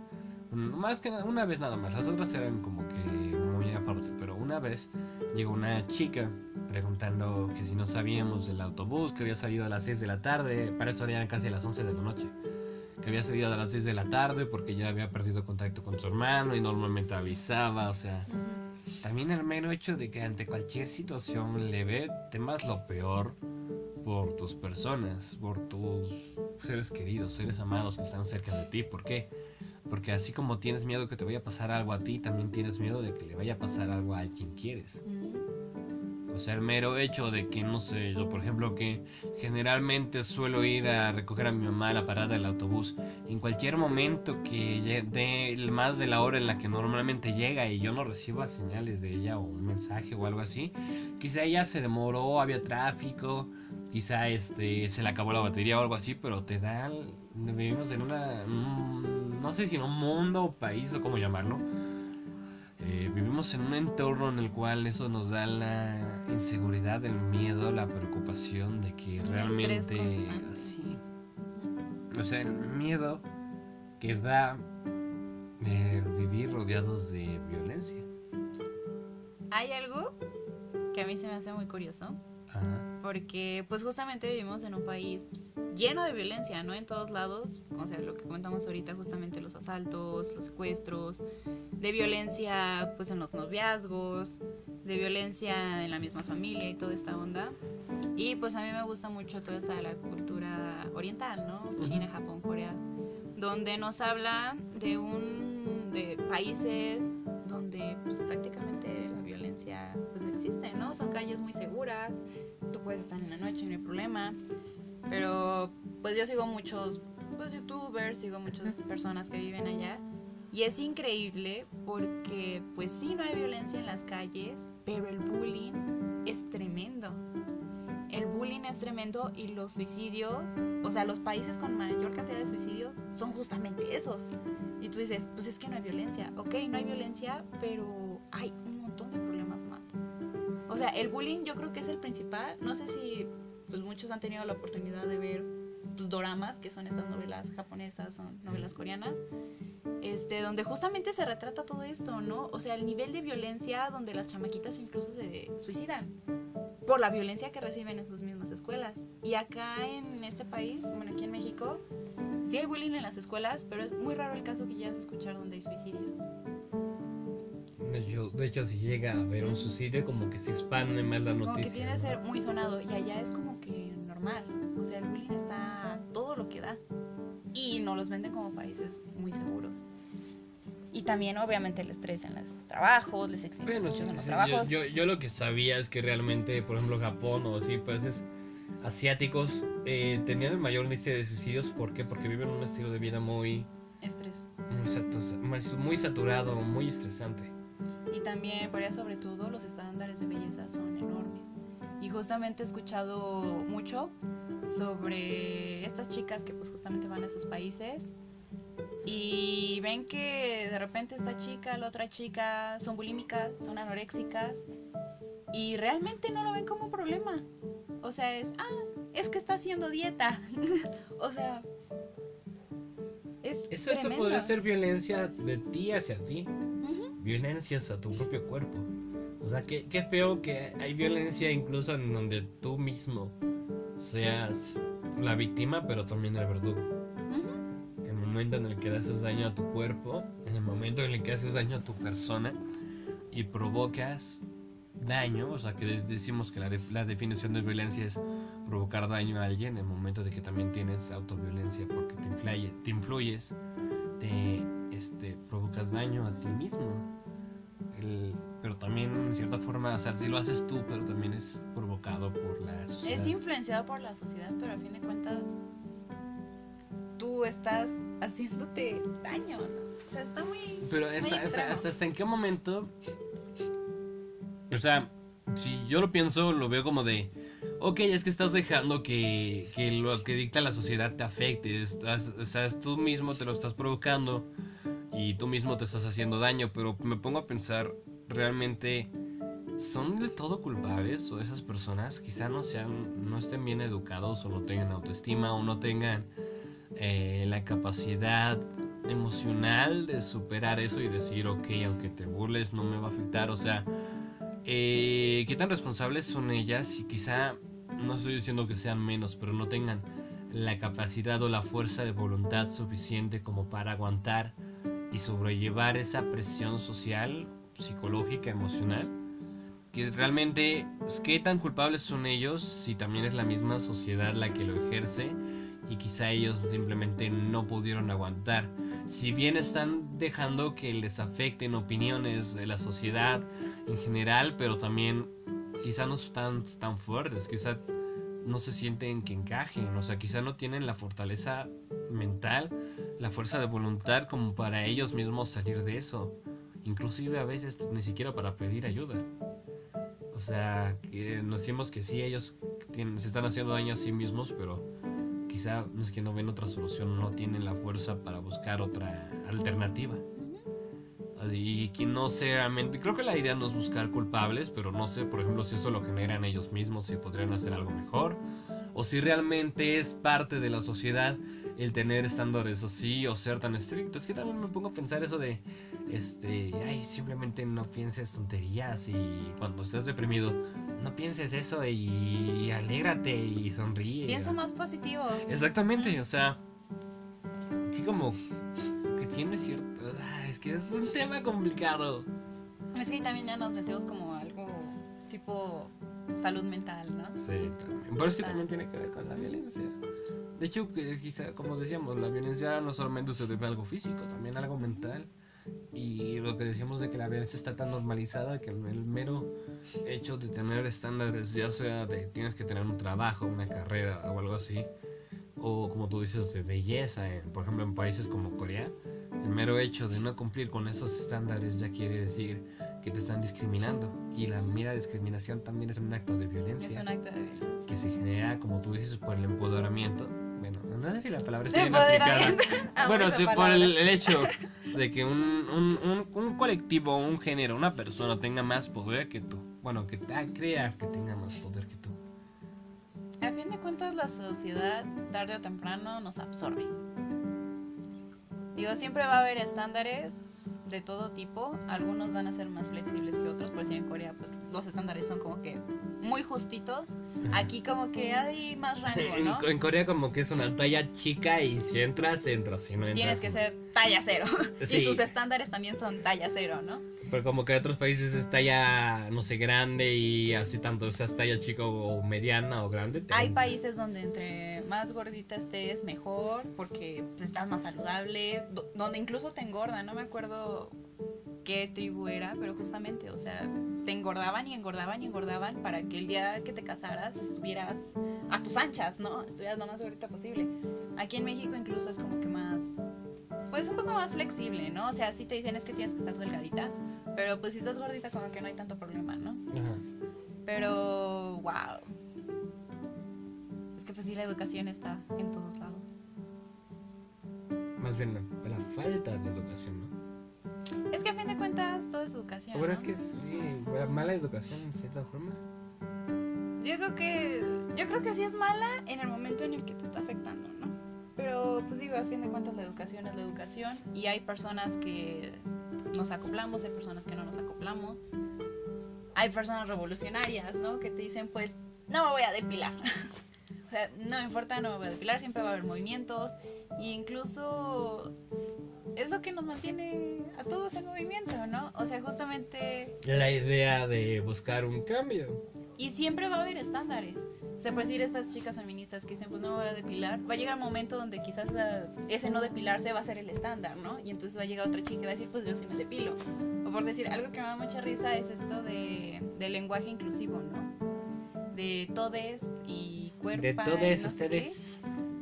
más que una vez nada más, las otras eran como que muy aparte, pero una vez llegó una chica preguntando que si no sabíamos del autobús, que había salido a las 6 de la tarde, para eso eran casi las 11 de la noche, que había salido a las 6 de la tarde porque ya había perdido contacto con su hermano y normalmente avisaba, o sea, también el mero hecho de que ante cualquier situación leve temas lo peor por tus personas, por tus seres queridos, seres amados que están cerca de ti. ¿Por qué? Porque así como tienes miedo que te vaya a pasar algo a ti, también tienes miedo de que le vaya a pasar algo a quien quieres. Ujú. O sea, el mero hecho de que, no sé, yo por ejemplo que generalmente suelo ir a recoger a mi mamá a la parada del autobús, en cualquier momento que dé más de la hora en la que normalmente llega y yo no reciba señales de ella o un mensaje o algo así, quizá ella se demoró, había tráfico, quizá este se le acabó la batería o algo así, pero te da, vivimos en una, mm, no sé si en un mundo o país o cómo llamarlo, eh, vivimos en un entorno en el cual eso nos da la inseguridad, el miedo, la preocupación de que realmente así, o sea, el miedo que da de vivir rodeados de violencia. Hay algo que a mí se me hace muy curioso, Ajá. Porque pues justamente vivimos en un país pues, lleno de violencia, ¿no? En todos lados, o sea, lo que comentamos ahorita, justamente los asaltos, los secuestros, de violencia pues en los noviazgos, de violencia en la misma familia y toda esta onda. Y pues a mí me gusta mucho toda esa la cultura oriental, ¿no? China, Japón, Corea, donde nos habla de un de países donde pues prácticamente violencia pues no existe, ¿no? Son calles muy seguras, tú puedes estar en la noche, no hay problema. Pero pues yo sigo muchos pues youtubers, sigo muchas personas que viven allá y es increíble porque pues sí no hay violencia en las calles, pero el bullying es tremendo. El bullying es tremendo y los suicidios, o sea, los países con mayor cantidad de suicidios son justamente esos. Y tú dices, pues es que no hay violencia. Ok, no hay violencia, pero hay un O sea, el bullying yo creo que es el principal. No sé si pues muchos han tenido la oportunidad de ver pues, doramas, que son estas novelas japonesas, son novelas coreanas, este, donde justamente se retrata todo esto, ¿no? O sea, el nivel de violencia donde las chamaquitas incluso se suicidan por la violencia que reciben en sus mismas escuelas. Y acá en este país, bueno, aquí en México, sí hay bullying en las escuelas, pero es muy raro el caso que llegas a escuchar donde hay suicidios. De hecho, de hecho, si llega a haber un suicidio, como que se expande más la Como noticia. que tiene que ser muy sonado y allá es como que normal. O sea, el bullying está todo lo que da. Y nos los venden como países muy seguros. Y también, obviamente, el estrés en los trabajos, les exigen Bueno, mucho en los trabajos. Yo, yo, yo lo que sabía es que realmente, por ejemplo, Japón o así, países asiáticos eh, tenían el mayor índice de suicidios. ¿Por qué? Porque viven un estilo de vida muy, Estrés. muy- muy saturado, muy estresante. Y también, por allá sobre todo, los estándares de belleza son enormes. Y justamente he escuchado mucho sobre estas chicas que pues justamente van a esos países y ven que de repente esta chica, la otra chica son bulímicas, son anoréxicas y realmente no lo ven como un problema. O sea, es, ah, es que está haciendo dieta. o sea, es Eso, eso podría ser violencia de ti hacia ti. Ujú. Violencia hacia tu propio cuerpo. O sea, qué, qué feo que hay violencia incluso en donde tú mismo seas la víctima, pero también el verdugo. Ujú. En el momento en el que le haces daño a tu cuerpo, en el momento en el que haces daño a tu persona y provocas daño, o sea, que de- decimos que la, def- la definición de violencia es provocar daño a alguien, en el momento de que también tienes autoviolencia porque te influyes, te, influyes, te este, provocas daño a ti mismo. El- pero también, en cierta forma, o sea, si lo haces tú, pero también es provocado por la sociedad. Es influenciado por la sociedad, pero a fin de cuentas tú estás haciéndote daño, ¿no? O sea, está muy... Pero muy hasta, hasta, hasta en qué momento. O sea, si yo lo pienso, lo veo como de. Ok, es que estás dejando que, que lo que dicta la sociedad te afecte. Estás, o sea, tú mismo te lo estás provocando y tú mismo te estás haciendo daño. Pero me pongo a pensar, realmente. ¿Son de todo culpables o esas personas quizá no sean, no estén bien educados o no tengan autoestima o no tengan eh, la capacidad emocional de superar eso y decir, ok, aunque te burles no me va a afectar, o sea, eh, ¿qué tan responsables son ellas? Y quizá, no estoy diciendo que sean menos, pero no tengan la capacidad o la fuerza de voluntad suficiente como para aguantar y sobrellevar esa presión social, psicológica, emocional. Que realmente, pues, ¿qué tan culpables son ellos si también es la misma sociedad la que lo ejerce? y quizá ellos simplemente no pudieron aguantar. Si bien están dejando que les afecten opiniones de la sociedad en general, pero también quizá no están tan fuertes, quizá no se sienten que encajen, o sea, quizá no tienen la fortaleza mental, la fuerza de voluntad como para ellos mismos salir de eso, inclusive a veces ni siquiera para pedir ayuda. O sea, que nos decimos que sí, ellos tienen- se están haciendo daño a sí mismos, pero quizá no es que no ven otra solución, no tienen la fuerza para buscar otra alternativa. Y que no sé realmente, creo que la idea no es buscar culpables, pero no sé, por ejemplo, si eso lo generan ellos mismos, si podrían hacer algo mejor, o si realmente es parte de la sociedad el tener estándares así o ser tan estrictos. Es que también me pongo a pensar eso de, este, ay, simplemente no pienses tonterías y cuando estés deprimido, no pienses eso y, y alégrate y sonríe. Piensa más positivo. Exactamente, o sea, sí como que tiene cierto... que es un tema complicado. Es que ahí también ya nos metemos como algo tipo salud mental, ¿no? Sí, también. Pero es que también tiene que ver con la violencia. De hecho, que quizá, como decíamos, la violencia no solamente se debe a algo físico, también algo mental. Y lo que decíamos de que la violencia está tan normalizada que el mero hecho de tener estándares, ya sea de tienes que tener un trabajo, una carrera o algo así, o como tú dices, de belleza, en- por ejemplo en países como Corea, el mero hecho de no cumplir con esos estándares ya quiere decir que te están discriminando. Y la mera discriminación también es un acto de violencia Es un acto de violencia. que se genera, como tú dices, por el empoderamiento. Bueno, no sé si la palabra está bien aplicada. Bueno, sí, por el, el hecho de que un, un, un, un colectivo, un género, una persona tenga más poder que tú. Bueno, que te crea que tenga más poder que tú. A fin de cuentas, la sociedad, tarde o temprano, nos absorbe. Digo, siempre va a haber estándares de todo tipo. Algunos van a ser más flexibles que otros. Por si en Corea, pues los estándares son como que muy justitos. Aquí, como que hay más rango, ¿no? En, en Corea como que es una talla chica y si entras, entras. Si no entras, Tienes que ser talla cero. Sí. Y sus estándares también son talla cero, ¿no? Pero como que en otros países es talla, no sé, grande y así tanto seas talla chica o mediana o grande. Hay países donde entre más gordita estés, mejor, porque estás más saludable, do- donde incluso te engordan, no me acuerdo qué tribu era, pero justamente, o sea, te engordaban y engordaban y engordaban para que el día que te casaras estuvieras a tus anchas, ¿no? Estuvieras lo más gordita posible. Aquí en México incluso es como que más, pues un poco más flexible, ¿no? O sea, sí te dicen es que tienes que estar delgadita, pero pues si estás gordita como que no hay tanto problema, ¿no? Ajá. Pero, wow. Es que pues sí, la educación está en todos lados. Más bien la, la falta de educación, ¿no? Es que a fin de cuentas todo es educación. Bueno, ¿no? es que sí, la mala educación en cierta forma. Yo creo que yo creo que sí es mala en el momento en el que te está afectando, ¿no? Pero pues digo, a fin de cuentas la educación es la educación y hay personas que nos acoplamos, hay personas que no nos acoplamos. Hay personas revolucionarias, ¿no? Que te dicen, pues, no me voy a depilar. o sea, no me importa, no me voy a depilar, siempre va a haber movimientos. E incluso es lo que nos mantiene a todos en movimiento, ¿no? O sea, justamente La idea de buscar un cambio. y siempre va a haber estándares. O sea, por decir estas chicas feministas que dicen, pues no me voy a depilar, va a llegar un momento donde quizás la- ese no depilarse va a ser el estándar, ¿no? Y entonces va a llegar otra chica y va a decir, pues yo sí me depilo. O por decir, algo que me da mucha risa es esto de, del lenguaje inclusivo, ¿no? De todes y cuerpo. De todos ustedes.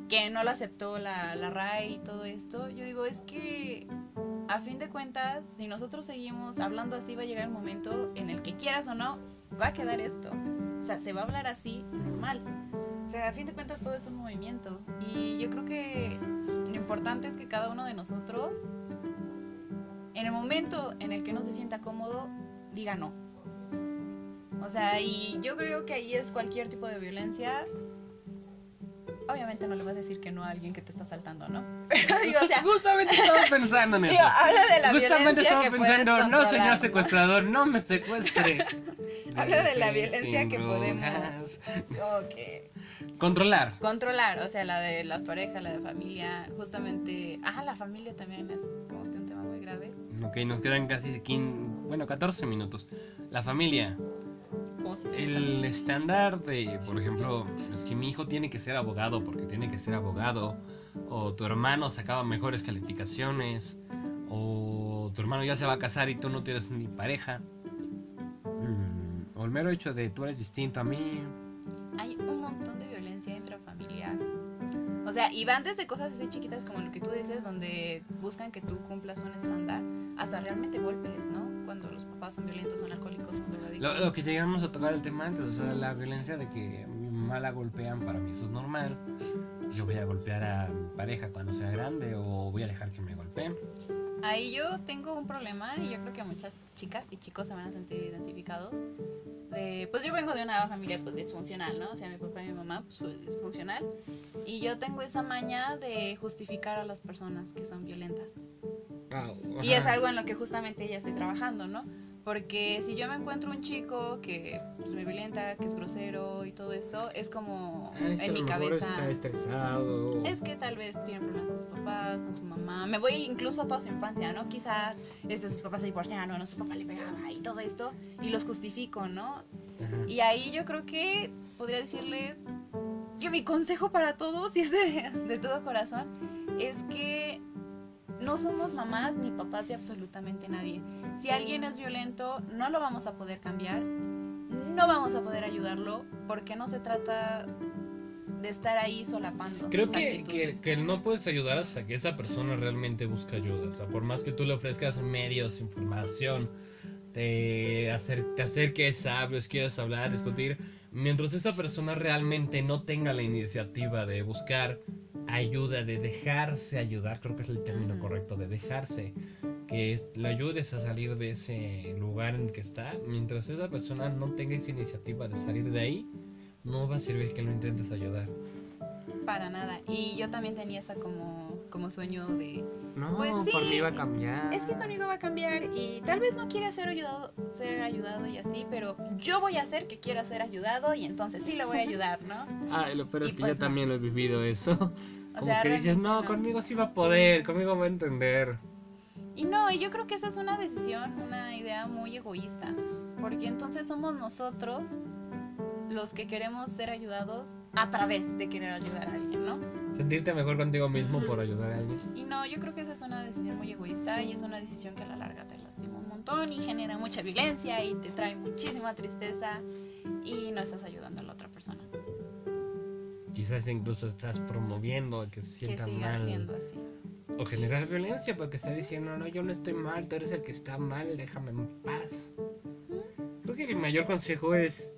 Que no lo aceptó la, la RAE y todo esto. Yo digo, es que a fin de cuentas, si nosotros seguimos hablando así, va a llegar el momento en el que quieras o no, va a quedar esto. O sea, se va a hablar así normal. O sea, a fin de cuentas todo es un movimiento. Y yo creo que lo importante es que cada uno de nosotros, en el momento en el que no se sienta cómodo, diga no. O sea, y yo creo que ahí es cualquier tipo de violencia. Obviamente no le vas a decir que no a alguien que te está saltando, ¿no? Pero digo, o sea, Justamente estaba pensando en eso. digo, habla de la Justamente violencia estaba que pensando, no señor secuestrador, no me secuestre. Habla de la violencia que podemos- Controlar. controlar, o sea, la de la pareja, la de familia, justamente, ajá, la familia también es como que un tema muy grave. Ok, nos quedan casi 15, bueno, 14 minutos. La familia. El estándar de, por ejemplo, es que mi hijo tiene que ser abogado porque tiene que ser abogado, o tu hermano sacaba mejores calificaciones, o tu hermano ya se va a casar y tú no tienes ni pareja. Mm, O el mero hecho de tú eres distinto a mí. Hay un montón de violencia intrafamiliar. O sea, y van desde cosas así chiquitas como lo que tú dices, donde buscan que tú cumplas un estándar, hasta realmente golpes, ¿no? Cuando los papás son violentos, son alcohólicos, son drogadictos. Lo, lo que llegamos a tocar el tema antes, o sea, la violencia de que mi mamá la golpean, para mí eso es normal. Yo voy a golpear a mi pareja cuando sea grande o voy a dejar que me golpeen. Ahí yo tengo un problema y yo creo que muchas chicas y chicos se van a sentir identificados. De, pues yo vengo de una familia pues disfuncional, ¿no? O sea, mi papá y mi mamá pues fue disfuncional. Y yo tengo esa maña de justificar a las personas que son violentas. Y es algo en lo que justamente ya estoy trabajando, ¿no? Porque si yo me encuentro un chico que pues, me violenta, que es grosero y todo esto, es como en mi cabeza... Está estresado. Es que tal vez tiene problemas con su papá, con su mamá. Me voy incluso a toda su infancia, ¿no? Quizá este, sus papás se divorciaron, ¿no? Su papá le pegaba y todo esto. Y los justifico, ¿no? Ajá. Y ahí yo creo que podría decirles que mi consejo para todos, y es de, de todo corazón, es que no somos mamás ni papás de absolutamente nadie. Si alguien es violento, no lo vamos a poder cambiar, no vamos a poder ayudarlo, porque no se trata de estar ahí solapando. Creo sus que, que, no puedes ayudar hasta que esa persona realmente busque ayuda. O sea, por más que tú le ofrezcas medios, información, te, hacer, te acerques, sabios, quieras hablar, discutir, mientras esa persona realmente no tenga la iniciativa de buscar ayuda, de dejarse ayudar, creo que es el término Ujú. correcto, de dejarse, que es- le ayudes a salir de ese lugar en el que está, mientras esa persona no tenga esa iniciativa de salir de ahí, no va a servir que lo intentes ayudar. Para nada. Y yo también tenía esa como, como sueño de... No, Pues sí. por mí va a cambiar. Es que conmigo va a cambiar y tal vez no quiera ser ayudado, ser ayudado y así, pero yo voy a hacer que quiera ser ayudado y entonces sí lo voy a ayudar, ¿no? Ah, lo peor Y es que pues yo no. también lo he vivido eso. Como sea, que dices, realmente no, conmigo sí va a poder, conmigo va a entender. Y no, yo creo que esa es una decisión, una idea muy egoísta, porque entonces somos nosotros los que queremos ser ayudados a través de querer ayudar a alguien, ¿no? Sentirte mejor contigo mismo por ayudar a alguien. Y no, yo creo que esa es una decisión muy egoísta y es una decisión que a la larga te lastima un montón y genera mucha violencia y te trae muchísima tristeza y no estás ayudando a la otra persona. Quizás incluso estás promoviendo que se Que sienta siga mal. siendo así. O generar violencia porque está diciendo, no, yo no estoy mal, tú eres el que está mal, déjame en paz. Creo que el mayor consejo es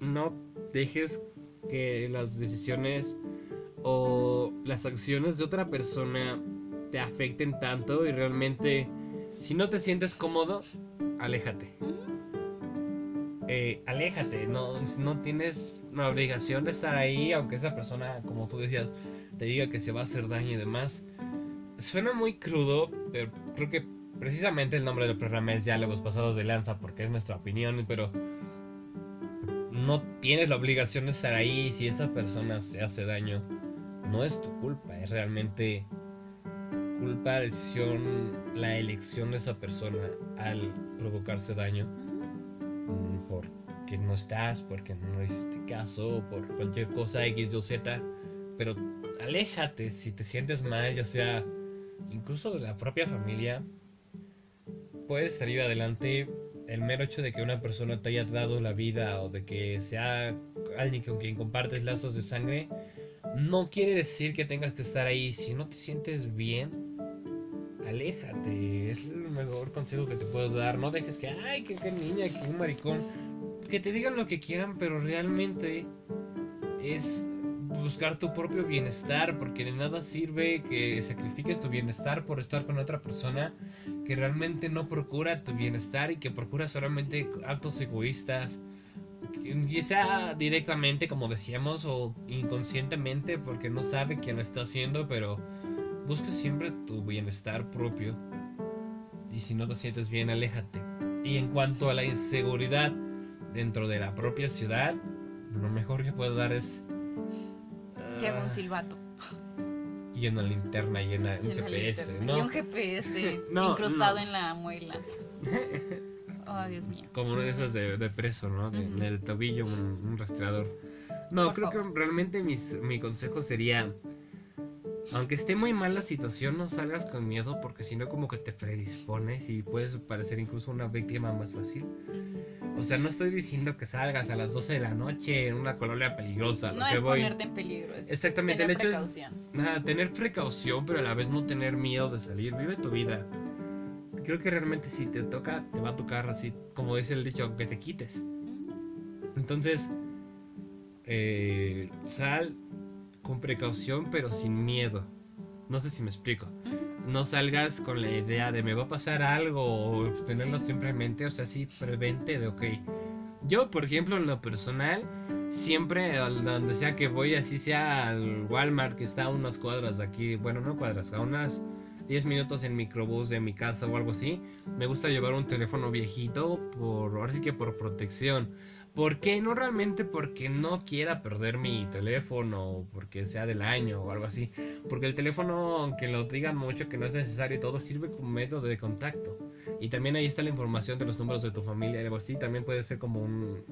no dejes que las decisiones o las acciones de otra persona te afecten tanto y realmente Si no te sientes cómodo, aléjate. Eh, aléjate, no, no tienes la obligación de estar ahí, aunque esa persona, como tú decías, te diga que se va a hacer daño y demás. Suena muy crudo, pero creo que precisamente el nombre del programa es Diálogos Pasados de Lanza, porque es nuestra opinión, pero no tienes la obligación de estar ahí si esa persona se hace daño. No es tu culpa, es realmente culpa, decisión, la elección de esa persona al provocarse daño mm, porque no estás, porque no hiciste caso, por cualquier cosa X, Y, Z, pero aléjate si te sientes mal, ya sea incluso de la propia familia, puedes salir adelante. El mero hecho de que una persona te haya dado la vida o de que sea alguien con quien compartes lazos de sangre, no quiere decir que tengas que estar ahí. Si no te sientes bien, aléjate. Es el mejor consejo que te puedo dar. No dejes que, ay, que, que niña, que un maricón. Que te digan lo que quieran, pero realmente es buscar tu propio bienestar, porque de nada sirve que sacrifiques tu bienestar por estar con otra persona que realmente no procura tu bienestar y que procura solamente actos egoístas. Sea directamente, como decíamos, o inconscientemente, porque no sabe quién lo está haciendo, pero busca siempre tu bienestar propio. Y si no te sientes bien, aléjate. Y en cuanto a la inseguridad dentro de la propia ciudad, lo mejor que puedo dar es. Lleva ah, un silbato. y una linterna y una- un GPS, ¿no? Y un GPS No, incrustado no. en la muela. Oh, Dios mío. Como una de esas de, de preso, ¿no? De- Ujú. Del tobillo, un, un rastreador. No, Por creo favor. que realmente mis- mi consejo sería. Aunque esté muy mal la situación, no salgas con miedo porque si no como que te predispones y puedes parecer incluso una víctima más fácil. Ujú. O sea, no estoy diciendo que salgas a las 12 de la noche en una colonia peligrosa. No que es voy- ponerte en peligro. Es Exactamente, tener el hecho es precaución. Ajá, tener precaución, pero a la vez no tener miedo de salir. Vive tu vida. Creo que realmente si te toca, te va a tocar así, como dice el dicho, aunque te quites. Entonces, eh, sal con precaución, pero sin miedo. No sé si me explico. No salgas con la idea de me va a pasar algo o tenerlo simplemente, o sea, sí, prevente de, ok. Yo, por ejemplo, en lo personal, siempre donde sea que voy, así sea al Walmart que está a unas cuadras de aquí, bueno, no cuadras, a unas 10 minutos en microbús de mi casa o algo así, me gusta llevar un teléfono viejito por, ahora sí que por protección. ¿Por qué? No realmente porque no quiera perder mi teléfono o porque sea del año o algo así. Porque el teléfono, aunque lo digan mucho que no es necesario y todo, sirve como método de contacto. Y también ahí está la información de los números de tu familia algo así. También puede ser como un,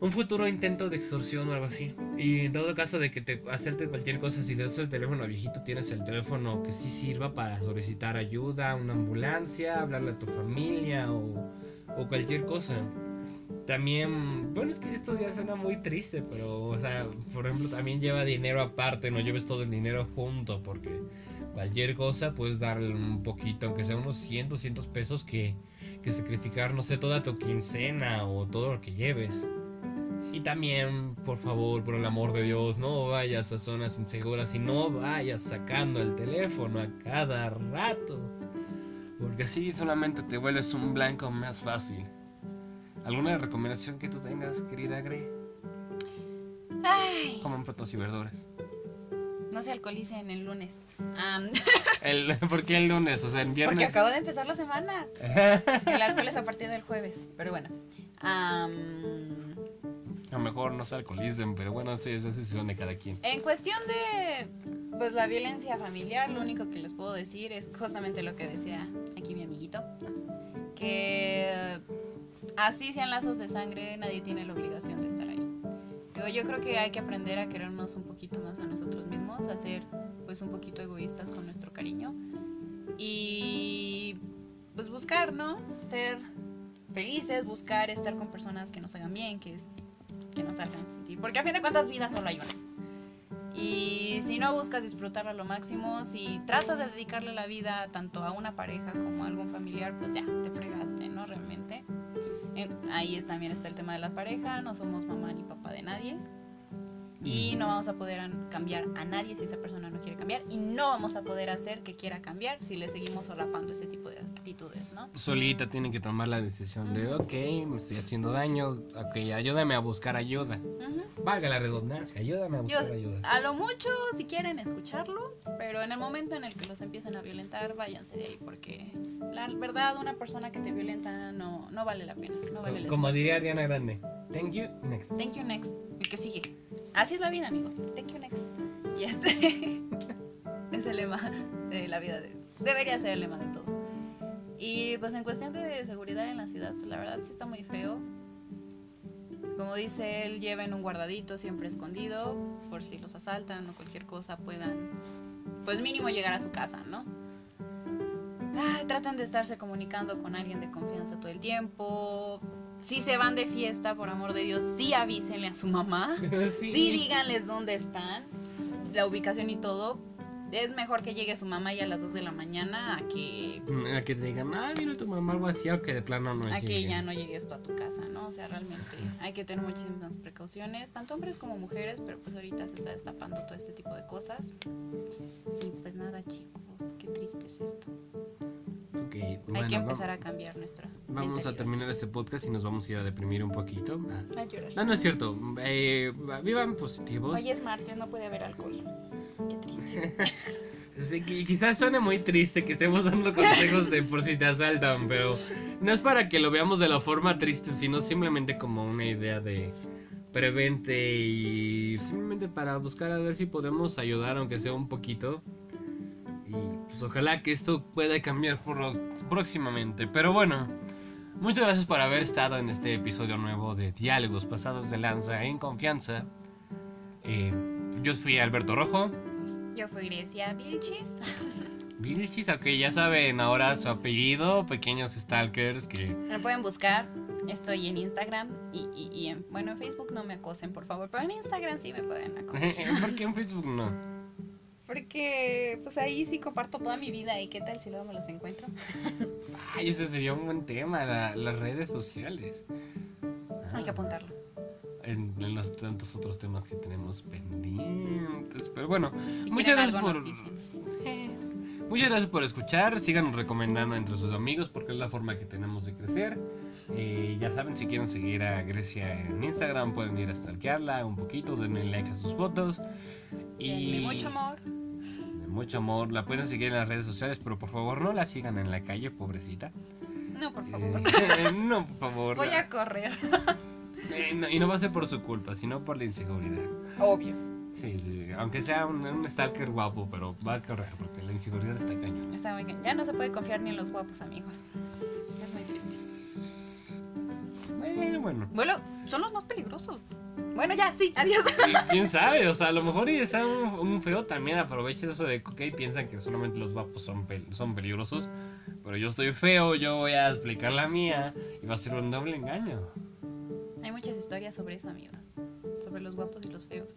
un futuro intento de extorsión o algo así. Y en todo caso de que te hacerte cualquier cosa, si tienes el teléfono viejito, tienes el teléfono que sí sirva para solicitar ayuda, una ambulancia, hablarle a tu familia o, o cualquier cosa. También, bueno, es que esto ya suena muy triste, pero, o sea, por ejemplo, también lleva dinero aparte, no lleves todo el dinero junto, porque cualquier cosa puedes darle un poquito, aunque sea unos 100, 200 pesos, que, que sacrificar, no sé, toda tu quincena o todo lo que lleves. Y también, por favor, por el amor de Dios, no vayas a zonas inseguras y no vayas sacando el teléfono a cada rato. Porque así solamente te vuelves un blanco más fácil. ¿Alguna recomendación que tú tengas, querida Gre? Ay, Coman frutas y verduras. no se alcoholicen el lunes. Am, El, ¿Por qué el lunes? O sea, en viernes. porque acaba de empezar la semana. El alcohol es a partir del jueves. Pero bueno. Am, A lo mejor no se alcoholicen, pero bueno, sí, esa es decisión de cada quien. En cuestión de pues la violencia familiar, lo único que les puedo decir es justamente lo que decía aquí mi amiguito, que así sean lazos de sangre, nadie tiene la obligación de estar ahí. Digo, yo creo que hay que aprender a querernos un poquito más a nosotros mismos, a ser pues un poquito egoístas con nuestro cariño y pues buscar, ¿no? Ser felices, buscar estar con personas que nos hagan bien, que, es, que nos hagan sentir, porque a fin de cuentas vida solo hay una. Y si no buscas disfrutarla lo máximo, si tratas de dedicarle la vida tanto a una pareja como a algún familiar, pues ya, te fregaste, ¿no? Realmente. Eh, ahí también está el tema de la pareja, no somos mamá ni papá de nadie. Y no vamos a poder cambiar a nadie si esa persona no quiere cambiar. Y no vamos a poder hacer que quiera cambiar si le seguimos solapando ese tipo de actitudes, ¿no? Solita tiene que tomar la decisión de, ok, me estoy haciendo daño, ok, ayúdame a buscar ayuda. Ujú. Valga la redundancia, ayúdame a Yo- buscar ayuda. a lo mucho, si quieren escucharlos, pero en el momento en el que los empiecen a violentar, váyanse de ahí, porque la verdad, una persona que te violenta no, no vale la pena, no vale Como diría Ariana Grande, thank you, next. Thank you next, el que sigue. Así es la vida, amigos. Thank you next. Y este es el lema de la vida. de- debería ser el lema de todos. Y pues en cuestión de seguridad en la ciudad, pues la verdad sí está muy feo. Como dice él, lleven un guardadito siempre escondido por si los asaltan o cualquier cosa puedan, pues mínimo llegar a su casa, ¿no? Ay, traten de estarse comunicando con alguien de confianza todo el tiempo. Si se van de fiesta, por amor de Dios, sí avísenle a su mamá. Sí, díganles dónde están, la ubicación y todo. Es mejor que llegue su mamá ya a las 2 de la mañana a que, A que te digan, ah, vino tu mamá algo así, o que de plano no a que llegue. ya no llegue esto a tu casa, ¿no? O sea, realmente hay que tener muchísimas precauciones, tanto hombres como mujeres, pero pues ahorita se está destapando todo este tipo de cosas. Y pues nada, chicos, qué triste es esto. Hay bueno, que empezar va- a cambiar nuestra. Vamos a terminar este podcast y nos vamos a ir a deprimir un poquito. Ah. A llorar. No, no es cierto. Eh, vivan positivos. Hoy es martes, no puede haber alcohol. Qué triste. Sí, quizás suene muy triste que estemos dando consejos de por si te asaltan, pero no es para que lo veamos de la forma triste, sino simplemente como una idea de prevente y simplemente para buscar a ver si podemos ayudar aunque sea un poquito. Pues ojalá que esto pueda cambiar por lo- próximamente. Pero bueno, muchas gracias por haber estado en este episodio nuevo de Diálogos Pasados de Lanza en Confianza. Eh, yo fui Alberto Rojo. Yo fui Grecia Vilchis. Vilchis, ok, ya saben ahora su apellido, pequeños stalkers que... Me pueden buscar. Estoy en Instagram y, y- y en, bueno, en Facebook no me acosen, por favor, pero en Instagram sí me pueden acosar. ¿Por qué en Facebook no? Porque pues ahí sí comparto toda mi vida y qué tal si luego me los encuentro. Ay, ese sería un buen tema, la- las redes sociales. Hay que Ah, apuntarlo. En, en los tantos otros temas que tenemos pendientes. Pero bueno, Si muchas gracias por... Muchas gracias por escuchar, síganos recomendando entre sus amigos porque es la forma que tenemos de crecer. Eh, ya saben, si quieren seguir a Grecia en Instagram pueden ir a stalkearla un poquito, denle like a sus fotos. Y mucho amor. Mucho amor, la pueden seguir en las redes sociales, pero por favor no la sigan en la calle, pobrecita. No, por favor. Eh, no, por favor. Voy a correr. Eh, no, y no va a ser por su culpa, sino por la inseguridad. Obvio. Sí, sí, aunque sea un, un stalker guapo, pero va a correr porque la inseguridad está cañón. Está muy bien. Ya no se puede confiar ni en los guapos amigos. Es muy triste. Bueno, bueno. Bueno, son los más peligrosos. Bueno, ya, sí, adiós. ¿Quién sabe? O sea, a lo mejor y es un, un feo también aprovecha eso de que ok, piensan que solamente los guapos son, pel- son peligrosos. Pero yo estoy feo, yo voy a explicar la mía y va a ser un doble engaño. Hay muchas historias sobre eso, amigos. Sobre los guapos y los feos.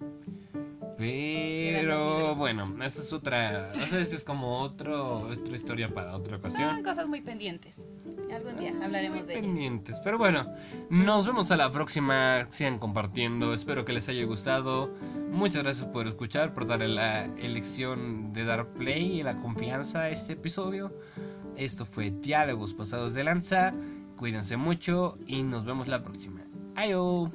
Pero bueno, esa es otra. Esa es como otro, otra historia para otra ocasión. Son cosas muy pendientes. Algún día hablaremos de ellas. pendientes. Pero bueno, nos vemos a la próxima. Sigan compartiendo. Espero que les haya gustado. Muchas gracias por escuchar, por darle la elección de dar play y la confianza a este episodio. Esto fue Diálogos Pasados de Lanza. Cuídense mucho y nos vemos la próxima. Adiós.